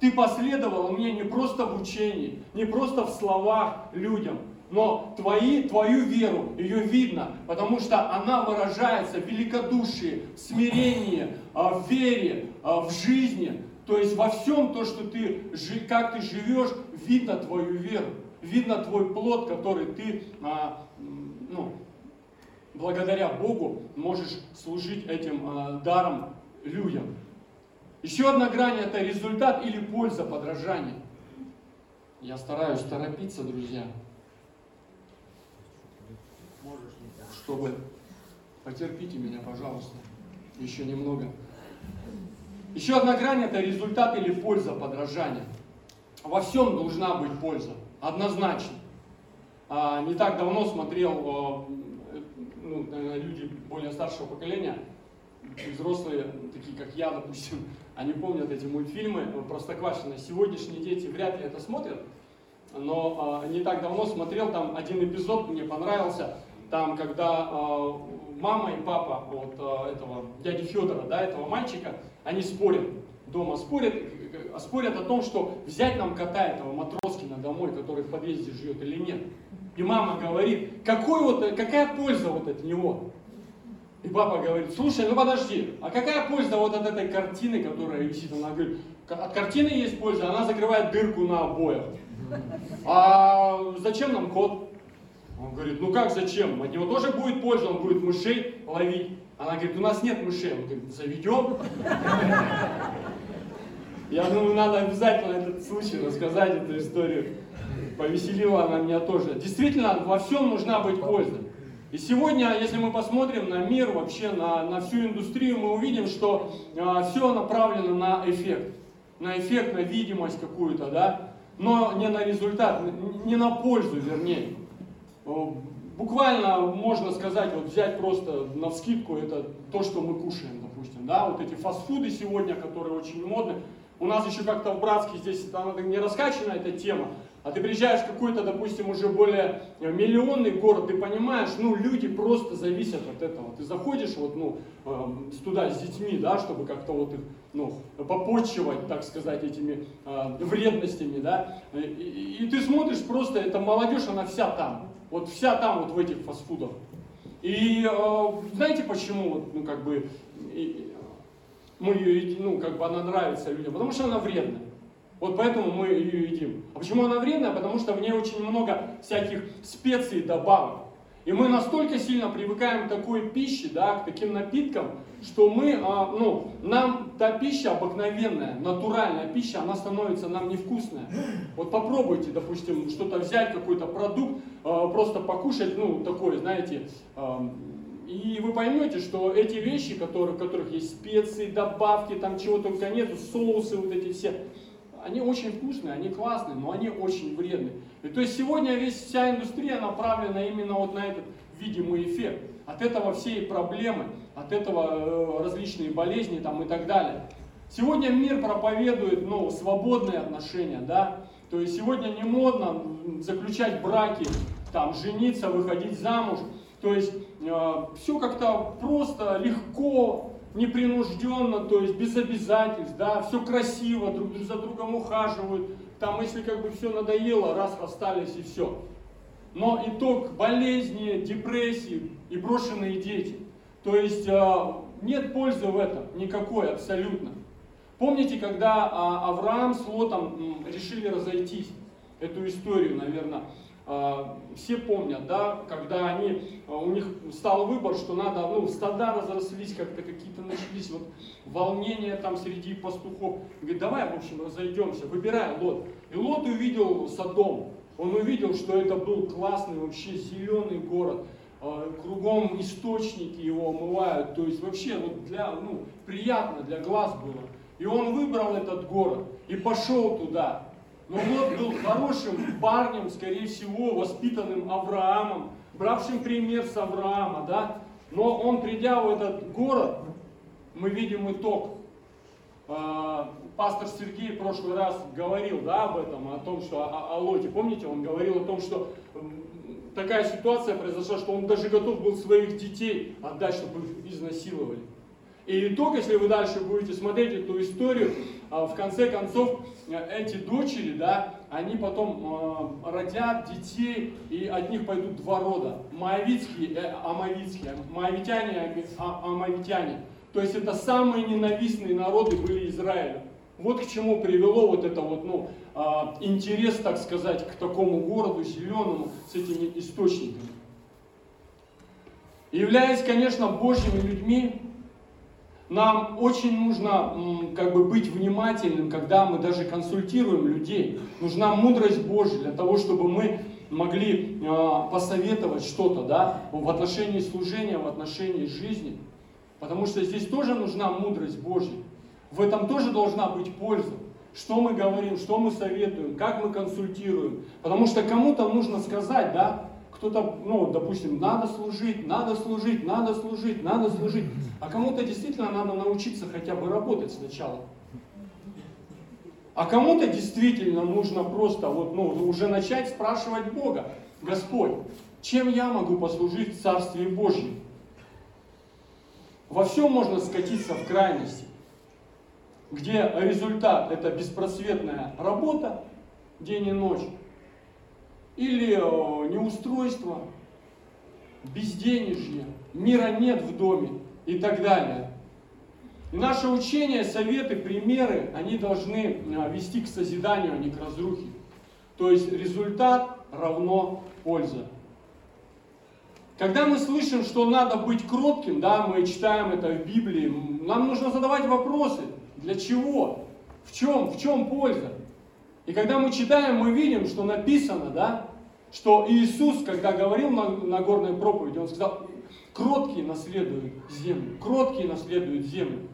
ты последовал мне не просто в учении, не просто в словах людям, но твои, твою веру, ее видно, потому что она выражается в великодушии, в смирении, а, в вере, а, в жизни. То есть во всем то, что ты, как ты живешь, видно твою веру, видно твой плод, который ты а, благодаря Богу можешь служить этим э, даром людям. Еще одна грань это результат или польза подражания. Я стараюсь торопиться, друзья. Чтобы потерпите меня, пожалуйста, еще немного. Еще одна грань это результат или польза подражания. Во всем должна быть польза, однозначно. А, не так давно смотрел ну, наверное, люди более старшего поколения, взрослые, такие как я, допустим, они помнят эти мультфильмы Простоквашино. Сегодняшние дети вряд ли это смотрят, но э, не так давно смотрел там один эпизод, мне понравился, там, когда э, мама и папа вот э, этого дяди Федора, да, этого мальчика, они спорят, дома спорят, спорят о том, что взять нам кота этого Матроскина домой, который в подъезде живет или нет. И мама говорит, какой вот, какая польза вот от него? И папа говорит, слушай, ну подожди, а какая польза вот от этой картины, которая висит? Она говорит, от картины есть польза, она закрывает дырку на обоях. А зачем нам кот? Он говорит, ну как зачем? От него тоже будет польза, он будет мышей ловить. Она говорит, у нас нет мышей. Он говорит, заведем. Я думаю, надо обязательно этот случай рассказать, эту историю повеселила она меня тоже. Действительно, во всем нужна быть польза. И сегодня, если мы посмотрим на мир, вообще на, на всю индустрию, мы увидим, что а, все направлено на эффект. На эффект, на видимость какую-то, да? Но не на результат, не на пользу, вернее. Буквально можно сказать, вот взять просто на вскидку, это то, что мы кушаем, допустим, да, вот эти фастфуды сегодня, которые очень модны. У нас еще как-то в Братске здесь она не раскачана эта тема, А ты приезжаешь в какой-то, допустим, уже более миллионный город, ты понимаешь, ну, люди просто зависят от этого. Ты заходишь вот, ну, эм, туда с детьми, да, чтобы как-то вот их, ну, попочивать, так сказать, этими э, вредностями, да, и, и, и ты смотришь просто, эта молодежь, она вся там, вот вся там вот в этих фастфудах. И э, знаете почему, ну, как бы, мы ее, ну, как бы она нравится людям? Потому что она вредная. Вот поэтому мы ее едим. А почему она вредная? Потому что в ней очень много всяких специй добавок. И мы настолько сильно привыкаем к такой пище, да, к таким напиткам, что мы, а, ну, нам та пища обыкновенная, натуральная пища, она становится нам невкусная. Вот попробуйте, допустим, что-то взять, какой-то продукт, а, просто покушать, ну, такой, знаете, а, и вы поймете, что эти вещи, которые, в которых есть специи, добавки, там чего только нет, соусы вот эти все, они очень вкусные, они классные, но они очень вредные. И то есть сегодня весь, вся индустрия направлена именно вот на этот видимый эффект. От этого все и проблемы, от этого э, различные болезни там и так далее. Сегодня мир проповедует ну, свободные отношения, да, то есть сегодня не модно заключать браки, там, жениться, выходить замуж. То есть все как-то просто, легко, непринужденно, то есть без обязательств, да, все красиво, друг за другом ухаживают, там, если как бы все надоело, раз расстались и все. Но итог болезни, депрессии и брошенные дети. То есть э, нет пользы в этом никакой абсолютно. Помните, когда э, Авраам с Лотом решили разойтись? Эту историю, наверное, а, все помнят, да, когда они, а, у них стал выбор, что надо, ну, стада разрослись, как-то какие-то начались вот волнения там среди пастухов. Говорит, давай, в общем, разойдемся, выбирай Лот. И Лот увидел Содом, он увидел, что это был классный, вообще зеленый город, а, кругом источники его омывают, то есть вообще вот для, ну, приятно для глаз было. И он выбрал этот город и пошел туда. Но Лот был хорошим парнем, скорее всего, воспитанным Авраамом, бравшим пример с Авраама, да? Но он, придя в этот город, мы видим итог. А, пастор Сергей в прошлый раз говорил да, об этом, о том, что о, о Лоте. Помните, он говорил о том, что такая ситуация произошла, что он даже готов был своих детей отдать, чтобы их изнасиловали. И итог, если вы дальше будете смотреть эту историю, а, в конце концов, э, эти дочери, да, они потом э, родят детей, и от них пойдут два рода. Моавитские и амавитские. Моавитяне и амавитяне. То есть это самые ненавистные народы были Израиля. Вот к чему привело вот это вот, ну, а, интерес, так сказать, к такому городу зеленому с этими источниками. Являясь, конечно, Божьими людьми, нам очень нужно как бы быть внимательным, когда мы даже консультируем людей. Нужна мудрость Божья для того, чтобы мы могли э, посоветовать что-то да, в отношении служения, в отношении жизни. Потому что здесь тоже нужна мудрость Божья. В этом тоже должна быть польза. Что мы говорим, что мы советуем, как мы консультируем. Потому что кому-то нужно сказать, да, кто-то, ну, допустим, надо служить, надо служить, надо служить, надо служить. А кому-то действительно надо научиться хотя бы работать сначала. А кому-то действительно нужно просто вот, ну, уже начать спрашивать Бога, Господь, чем я могу послужить в Царстве Божьем? Во всем можно скатиться в крайности, где результат это беспросветная работа день и ночь, или э, неустройство, безденежье, мира нет в доме и так далее. И наше учение, советы, примеры, они должны э, вести к созиданию, а не к разрухе. То есть результат равно польза. Когда мы слышим, что надо быть кротким, да, мы читаем это в Библии, нам нужно задавать вопросы. Для чего? В чем? В чем польза? И когда мы читаем, мы видим, что написано, да, что Иисус, когда говорил на, на горной проповеди, Он сказал, кроткие наследуют землю, кроткие наследуют землю.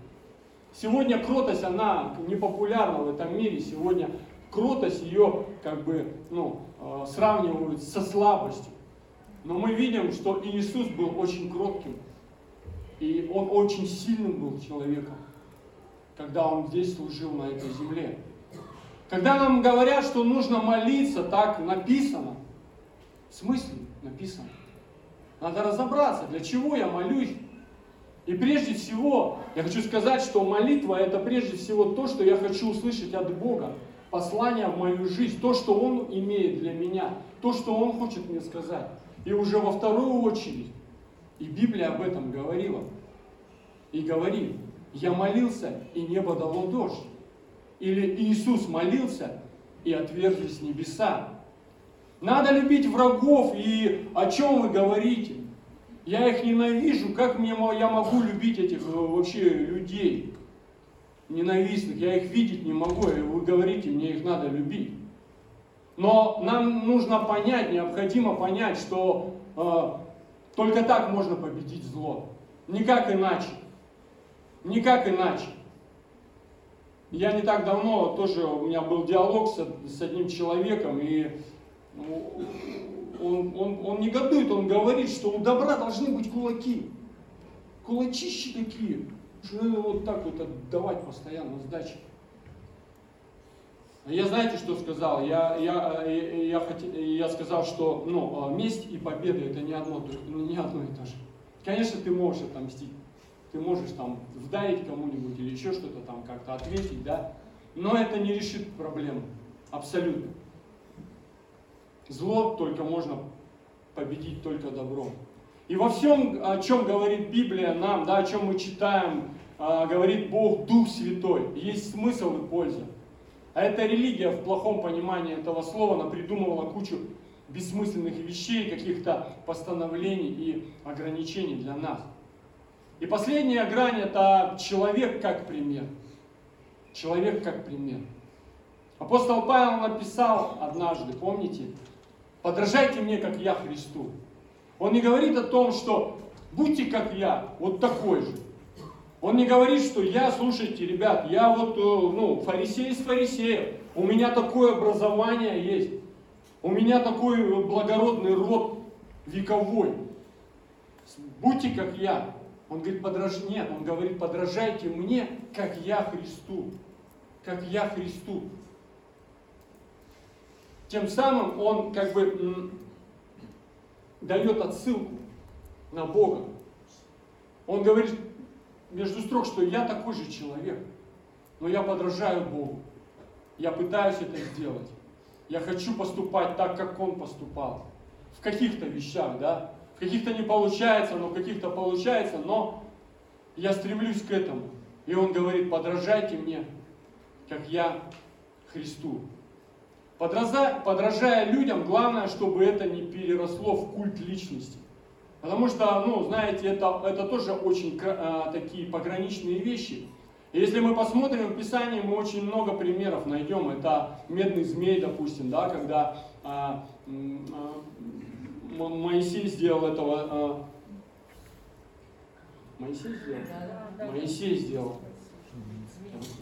Сегодня кротость, она не популярна в этом мире, сегодня кротость ее как бы ну, э, сравнивают со слабостью. Но мы видим, что Иисус был очень кротким, и Он очень сильным был человеком, когда Он здесь служил на этой земле. Когда нам говорят, что нужно молиться, так написано. В смысле написано? Надо разобраться, для чего я молюсь. И прежде всего, я хочу сказать, что молитва это прежде всего то, что я хочу услышать от Бога. Послание в мою жизнь, то, что Он имеет для меня, то, что Он хочет мне сказать. И уже во вторую очередь, и Библия об этом говорила, и говорит, я молился, и небо дало дождь. Или Иисус молился, и отверзлись небеса. Надо любить врагов, и о чем вы говорите? Я их ненавижу, как мне, я могу любить этих э, вообще людей ненавистных? Я их видеть не могу, и вы говорите, мне их надо любить. Но нам нужно понять, необходимо понять, что э, только так можно победить зло. Никак иначе. Никак иначе. Я не так давно тоже у меня был диалог с, с одним человеком, и ну, он, он, он негодует, он говорит, что у добра должны быть кулаки. Кулачищи такие, что надо вот так вот отдавать постоянно сдачи. А я знаете, что сказал? Я, я, я, хотел, я сказал, что ну, а, месть и победа это не одно, не одно и то же. Конечно, ты можешь отомстить. Ты можешь там вдарить кому-нибудь или еще что-то там как-то ответить, да? Но это не решит проблему. Абсолютно. Зло только можно победить только добром. И во всем, о чем говорит Библия нам, да, о чем мы читаем, а, говорит Бог, Дух Святой, есть смысл и польза. А эта религия в плохом понимании этого слова, она придумывала кучу бессмысленных вещей, каких-то постановлений и ограничений для нас. И последняя грань это человек как пример. Человек как пример. Апостол Павел написал однажды, помните, подражайте мне, как я Христу. Он не говорит о том, что будьте как я, вот такой же. Он не говорит, что я, слушайте, ребят, я вот, э, ну, фарисей из фарисеев, у меня такое образование есть, у меня такой благородный род вековой. Будьте как я. Он говорит, подраж... нет, он говорит, подражайте мне, как я Христу. Как я Христу. Тем самым он как бы дает отсылку на Бога. Он говорит между строк, что я такой же человек, но я подражаю Богу. Я пытаюсь это сделать. Я хочу поступать так, как Он поступал. В каких-то вещах, да. Каких-то не получается, но каких-то получается, но я стремлюсь к этому. И Он говорит, подражайте мне, как я Христу. Подражая, подражая людям, главное, чтобы это не переросло в культ личности. Потому что, ну, знаете, это, это тоже очень а, такие пограничные вещи. И если мы посмотрим в Писании, мы очень много примеров найдем. Это медный змей, допустим, да, когда а, а, Моисей сделал этого. А, Моисей сделал? Моисей сделал.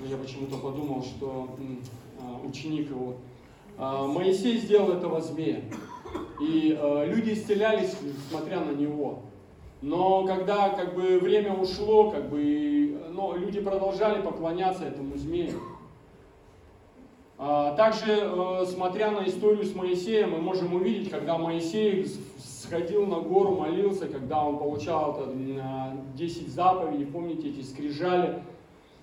Я почему-то подумал, что а, ученик его а, Моисей сделал этого змея. И э, люди исцелялись, смотря на него. Но когда как бы время ушло, как бы, но люди продолжали поклоняться этому змею. А, также, э, смотря на историю с Моисеем, мы можем увидеть, когда Моисей сходил на гору, молился, когда он получал это, 10 заповедей, помните эти скрижали,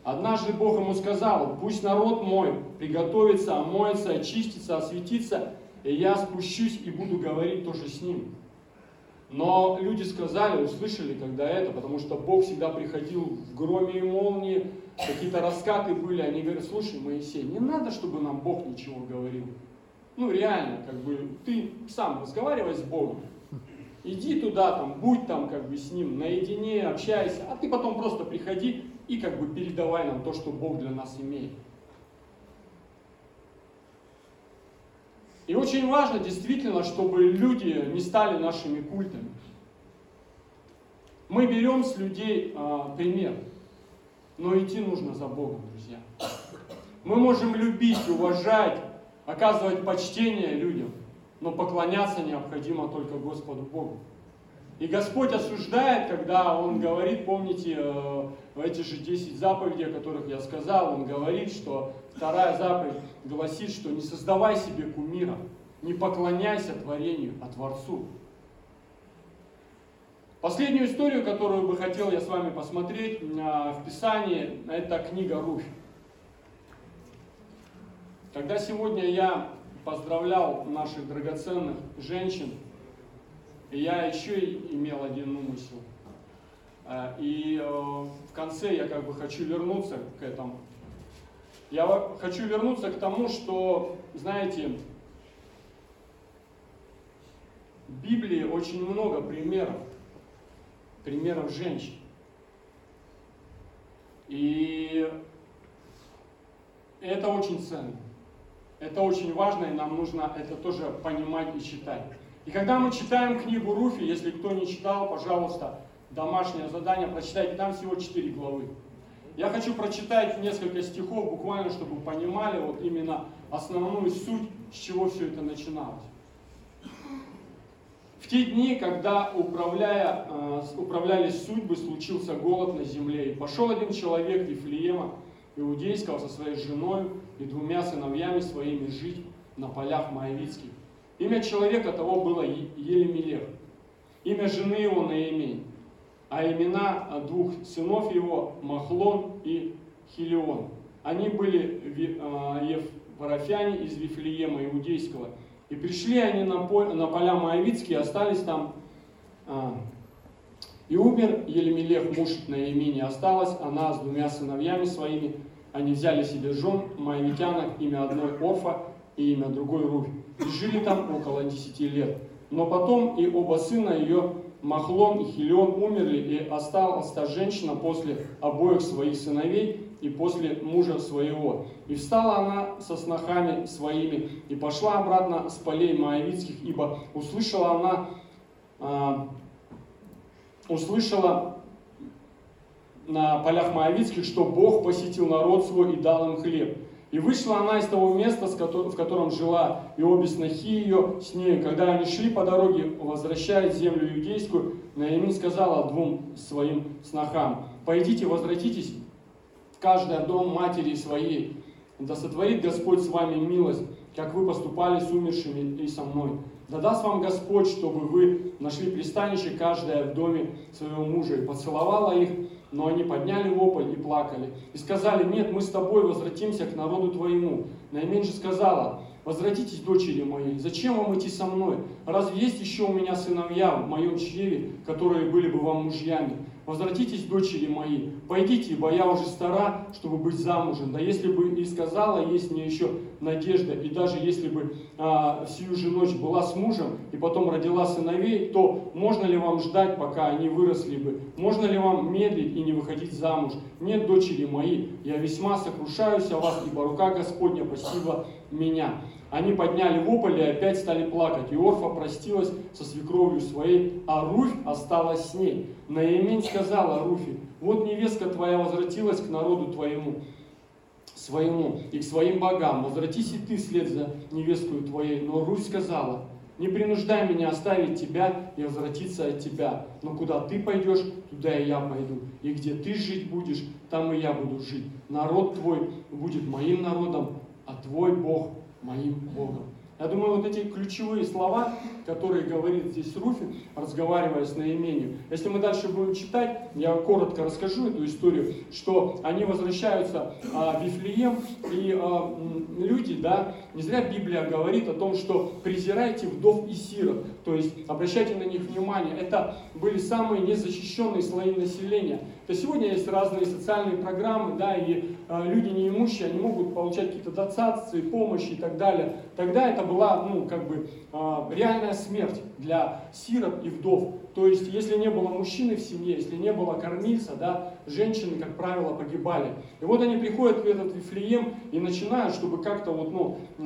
Однажды Бог ему сказал, пусть народ мой приготовится, омоется, очистится, осветится, и я спущусь и буду говорить тоже с ним. Но люди сказали, услышали, когда это, потому что Бог всегда приходил в громе и молнии, какие-то раскаты были, они говорят, слушай, Моисей, не надо, чтобы нам Бог ничего говорил. Ну реально, как бы, ты сам разговаривай с Богом. Иди туда, там, будь там как бы с ним наедине, общайся, а ты потом просто приходи и как бы передавай нам то, что Бог для нас имеет. И очень важно действительно, чтобы люди не стали нашими культами. Мы берем с людей а, пример, но идти нужно за Богом, друзья. Мы можем любить, уважать, оказывать почтение людям, но поклоняться необходимо только Господу Богу. И Господь осуждает, когда Он говорит, помните, э, эти же 10 заповедей, о которых я сказал, Он говорит, что вторая заповедь гласит, что не создавай себе кумира, не поклоняйся творению, а Творцу. Последнюю историю, которую бы хотел я с вами посмотреть в Писании, это книга Руфь. Когда сегодня я поздравлял наших драгоценных женщин, я еще имел один умысел. Э, и э, в конце я как бы хочу вернуться к этому. Я хочу вернуться к тому, что, знаете, в Библии очень много примеров, примеров женщин. И это очень ценно. Это очень важно, и нам нужно это тоже понимать и читать. И когда мы читаем книгу Руфи, если кто не читал, пожалуйста, домашнее задание, прочитайте, там всего 4 главы. Я хочу прочитать несколько стихов, буквально, чтобы понимали вот именно основную суть, с чего все это начиналось. В те дни, когда управляя, э, управлялись судьбы, случился голод на земле, и пошел один человек Вифлеема, иудейского, со своей женой и двумя сыновьями своими жить на полях Моавицких. Имя человека того было Елемелех, имя жены его Наимей, а имена двух сынов его Махлон и Хилион. Они были а, Ефарафяне из Вифлеема Иудейского. И пришли они на, поля Моавицкие, остались там. А, и умер Елемелех, муж Наимини, осталась она с двумя сыновьями своими. Они взяли себе жен моавитянок, имя одной Орфа и имя другой Руфь и жили там около десяти лет. Но потом и оба сына ее, Махлон и Хилион, умерли, и осталась та женщина после обоих своих сыновей и после мужа своего. И встала она со снохами своими и пошла обратно с полей Моавицких, ибо услышала она, а, услышала на полях Моавицких, что Бог посетил народ свой и дал им хлеб. И вышла она из того места, в котором жила, и обе снохи ее с ней. Когда они шли по дороге, возвращаясь в землю иудейскую, Наимин сказала двум своим снохам, «Пойдите, возвратитесь в каждый дом матери своей, да сотворит Господь с вами милость, как вы поступали с умершими и со мной. Да даст вам Господь, чтобы вы нашли пристанище каждая в доме своего мужа, и поцеловала их, но они подняли вопль и плакали. И сказали, нет, мы с тобой возвратимся к народу твоему. Наименьше сказала, возвратитесь, дочери мои, зачем вам идти со мной? Разве есть еще у меня сыновья в моем чреве, которые были бы вам мужьями? Возвратитесь, дочери мои, пойдите, ибо я уже стара, чтобы быть замужем. Да если бы и сказала, есть мне еще надежда, и даже если бы а, всю же ночь была с мужем, и потом родила сыновей, то можно ли вам ждать, пока они выросли бы? Можно ли вам медлить и не выходить замуж? Нет, дочери мои, я весьма сокрушаюсь о вас, ибо рука Господня постигла меня. Они подняли вопль и опять стали плакать. И Орфа простилась со свекровью своей, а Руфь осталась с ней. Наимень сказала Руфи, вот невестка твоя возвратилась к народу твоему, своему и к своим богам. Возвратись и ты вслед за невесткой твоей. Но Руфь сказала, не принуждай меня оставить тебя и возвратиться от тебя. Но куда ты пойдешь, туда и я пойду. И где ты жить будешь, там и я буду жить. Народ твой будет моим народом, а твой Бог моим Богом. Я думаю, вот эти ключевые слова, которые говорит здесь Руфин, разговаривая с Наименью. Если мы дальше будем читать, я коротко расскажу эту историю, что они возвращаются а, в Вифлеем, и а, люди, да, не зря Библия говорит о том, что презирайте вдов и сирот, то есть обращайте на них внимание. Это были самые незащищенные слои населения. То сегодня есть разные социальные программы, да, и э, люди неимущие, они могут получать какие-то дотации, помощи и так далее. Тогда это была, ну, как бы, э, реальная смерть для сирот и вдов. То есть, если не было мужчины в семье, если не было кормильца, да, женщины, как правило, погибали. И вот они приходят в этот Вифлеем и начинают, чтобы как-то вот, ну, э,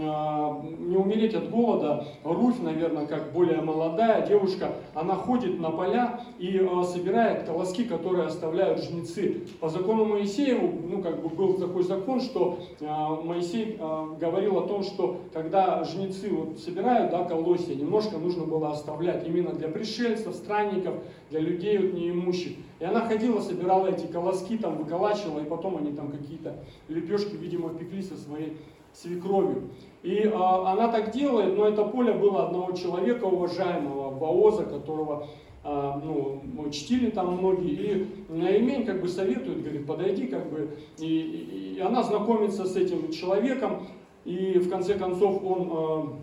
не умереть от голода. Руфь, наверное, как более молодая девушка, она ходит на поля и э, собирает колоски, которые оставляют жнецы. По закону Моисееву, ну, как бы был такой закон, что э, Моисей говорил о том, что когда жнецы вот собирают, да, колосья, немножко нужно было оставлять именно для пришельцев, странников, для людей вот неимущих. И она ходила, собирала эти колоски, там выколачивала, и потом они там какие-то лепешки, видимо, пекли со своей свекровью. И а, она так делает, но это поле было одного человека, уважаемого, Вооза, которого а, ну, чтили там многие, и Наимень как бы советует, говорит, подойди, как бы, и, и, и она знакомится с этим человеком, и в конце концов он, а,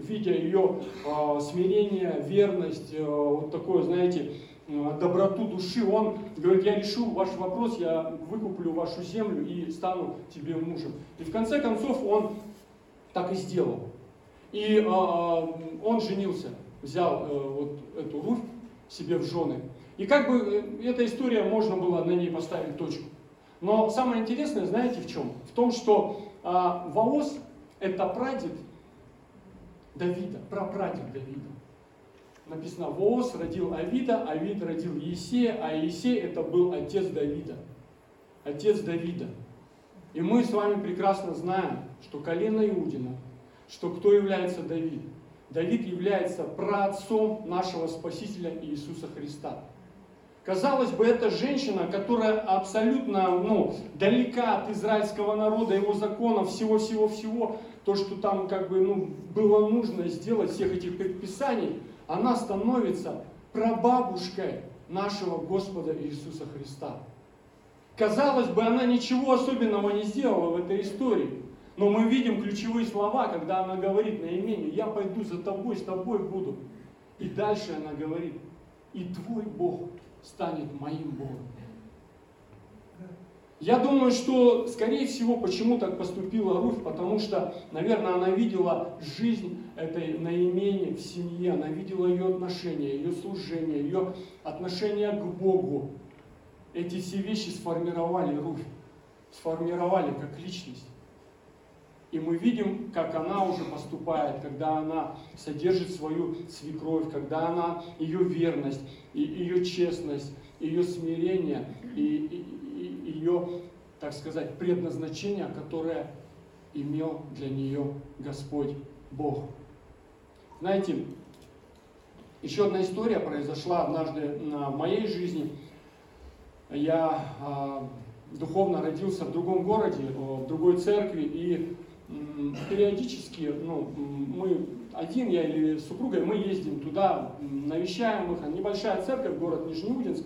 видя ее а, смирение, верность, вот такое, знаете, доброту души, он говорит, я решу ваш вопрос, я выкуплю вашу землю и стану тебе мужем. И в конце концов он так и сделал. И он женился взял э, вот эту Руфь себе в жены. И как бы э, эта история, можно было на ней поставить точку. Но самое интересное, знаете в чем? В том, что э, Ваос это прадед Давида, прапрадед Давида. Написано, Воос родил Авида, Авид родил Есея, а Есей это был отец Давида. Отец Давида. И мы с вами прекрасно знаем, что колено Иудина, что кто является Давид. Давид является праотцом нашего Спасителя Иисуса Христа. Казалось бы, это женщина, которая абсолютно ну, далека от израильского народа, его законов, всего-всего-всего, то, что там как бы ну, было нужно сделать, всех этих предписаний, она становится прабабушкой нашего Господа Иисуса Христа. Казалось бы, она ничего особенного не сделала в этой истории. Но мы видим ключевые слова, когда она говорит на имени, я пойду за тобой, с тобой буду. И дальше она говорит, и твой Бог станет моим Богом. Я думаю, что, скорее всего, почему так поступила Руфь, потому что, наверное, она видела жизнь этой наимени в семье, она видела ее отношения, ее служение, ее отношения к Богу. Эти все вещи сформировали Руфь, сформировали как личность. И мы видим, как она уже поступает, когда она содержит свою свекровь, когда она, ее верность, и ее честность, ее смирение, и ее, так сказать, предназначение, которое имел для нее Господь Бог. Знаете, еще одна история произошла однажды на моей жизни. Я э, духовно родился в другом городе, в другой церкви, и периодически, ну, мы, один я или супругой, мы ездим туда, навещаем их, небольшая церковь, город Нижнеудинск.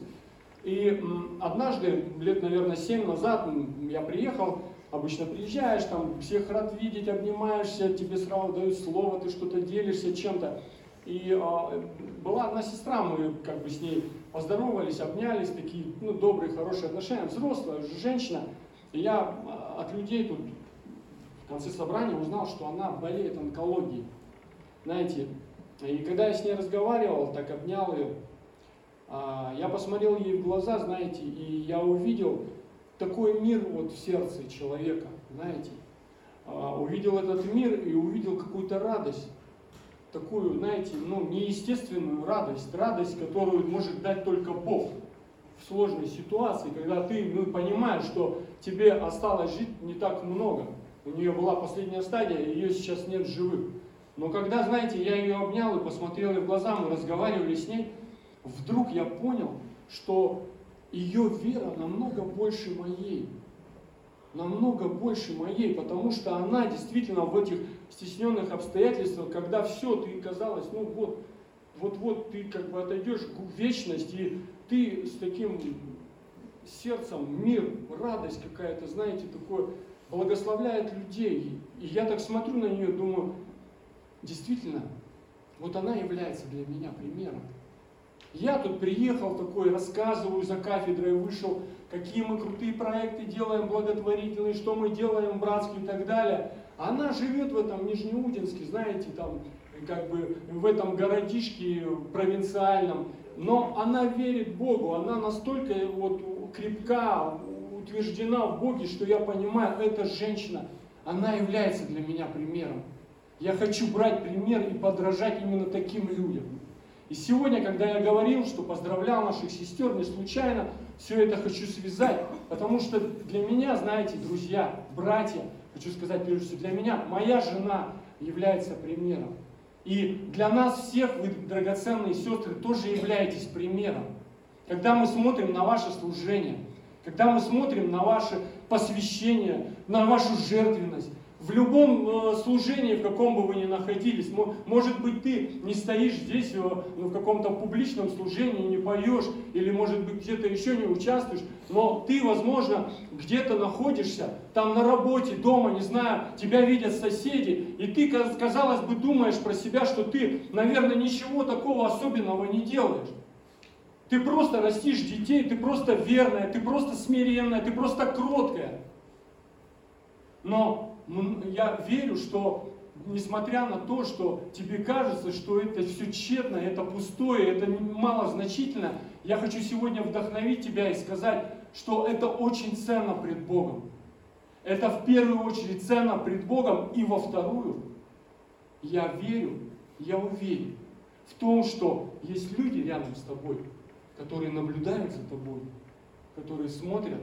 И однажды, лет, наверное, семь назад, я приехал, обычно приезжаешь, там всех рад видеть, обнимаешься, тебе сразу дают слово, ты что-то делишься чем-то. И а, была одна сестра, мы как бы с ней поздоровались, обнялись, такие ну, добрые, хорошие отношения, взрослая женщина. И я а, от людей тут в конце собрания узнал, что она болеет онкологией. Знаете, и когда я с ней разговаривал, так обнял ее, я посмотрел ей в глаза, знаете, и я увидел такой мир вот в сердце человека, знаете. А, увидел этот мир и увидел какую-то радость. Такую, знаете, ну, неестественную радость. Радость, которую может дать только Бог в сложной ситуации, когда ты ну, понимаешь, что тебе осталось жить не так много. У нее была последняя стадия, ее сейчас нет живых. Но когда, знаете, я ее обнял и посмотрел ей в глаза, мы разговаривали с ней, вдруг я понял, что ее вера намного больше моей. Намного больше моей, потому что она действительно в этих стесненных обстоятельствах, когда все, ты казалось, ну вот, вот-вот ты как бы отойдешь в вечность, и ты с таким сердцем, мир, радость какая-то, знаете, такое, благословляет людей. И я так смотрю на нее, думаю, действительно, вот она является для меня примером. Я тут приехал такой, рассказываю за кафедрой, вышел, какие мы крутые проекты делаем благотворительные, что мы делаем братские и так далее. Она живет в этом Нижнеудинске, знаете, там, как бы в этом городишке провинциальном, но она верит Богу, она настолько вот крепка, утверждена в Боге, что я понимаю, эта женщина, она является для меня примером. Я хочу брать пример и подражать именно таким людям. И сегодня, когда я говорил, что поздравлял наших сестер, не случайно все это хочу связать, потому что для меня, знаете, друзья, братья, хочу сказать прежде всего, для меня моя жена является примером. И для нас всех вы, драгоценные сестры, тоже являетесь примером. Когда мы смотрим на ваше служение, когда мы смотрим на ваше посвящение, на вашу жертвенность, в любом э, служении, в каком бы вы ни находились, может быть, ты не стоишь здесь э, ну, в каком-то публичном служении, не поешь, или, может быть, где-то еще не участвуешь, но ты, возможно, где-то находишься, там на работе, дома, не знаю, тебя видят соседи, и ты, казалось бы, думаешь про себя, что ты, наверное, ничего такого особенного не делаешь. Ты просто растишь детей, ты просто верная, ты просто смиренная, ты просто кроткая. Но я верю, что несмотря на то, что тебе кажется, что это все тщетно, это пустое, это малозначительно, я хочу сегодня вдохновить тебя и сказать, что это очень ценно пред Богом. Это в первую очередь ценно пред Богом, и во вторую, я верю, я уверен в том, что есть люди рядом с тобой, которые наблюдают за тобой, которые смотрят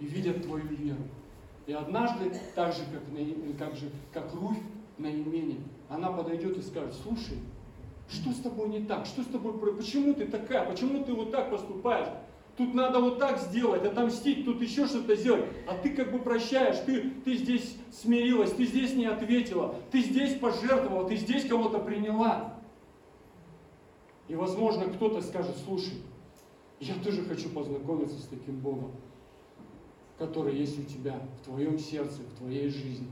и видят твою веру. И однажды, так же, как, как, же, как Руфь на имени, она подойдет и скажет, слушай, что с тобой не так? Что с тобой, почему ты такая? Почему ты вот так поступаешь? Тут надо вот так сделать, отомстить, тут еще что-то сделать. А ты как бы прощаешь, ты, ты здесь смирилась, ты здесь не ответила, ты здесь пожертвовала, ты здесь кого-то приняла. И возможно кто-то скажет, слушай, я тоже хочу познакомиться с таким Богом который есть у тебя, в твоем сердце, в твоей жизни.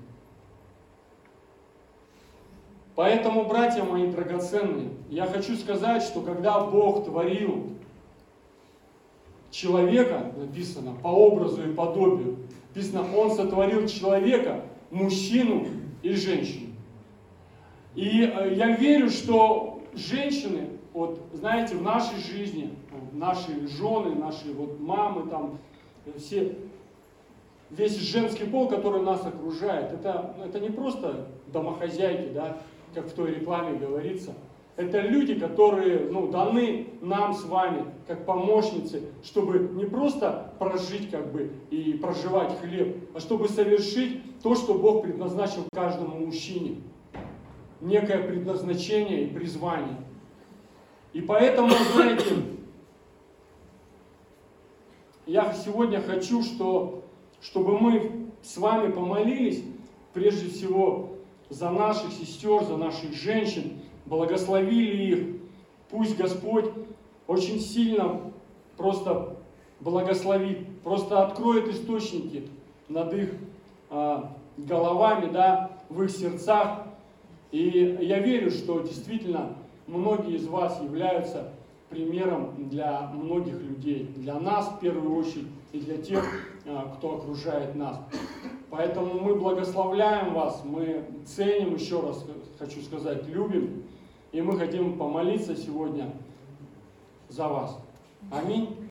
Поэтому, братья мои драгоценные, я хочу сказать, что когда Бог творил человека, написано, по образу и подобию, написано, Он сотворил человека, мужчину и женщину. И э, я верю, что женщины, вот знаете, в нашей жизни, наши жены, наши вот мамы, там, все весь женский пол, который нас окружает, это, это не просто домохозяйки, да, как в той рекламе говорится. Это люди, которые ну, даны нам с вами, как помощницы, чтобы не просто прожить как бы и проживать хлеб, а чтобы совершить то, что Бог предназначил каждому мужчине. Некое предназначение и призвание. И поэтому, знаете, я сегодня хочу, что чтобы мы с вами помолились, прежде всего, за наших сестер, за наших женщин, благословили их. Пусть Господь очень сильно просто благословит, просто откроет источники над их а, головами, да, в их сердцах. И я верю, что действительно многие из вас являются примером для многих людей, для нас в первую очередь и для тех, кто окружает нас. Поэтому мы благословляем вас, мы ценим, еще раз хочу сказать, любим, и мы хотим помолиться сегодня за вас. Аминь.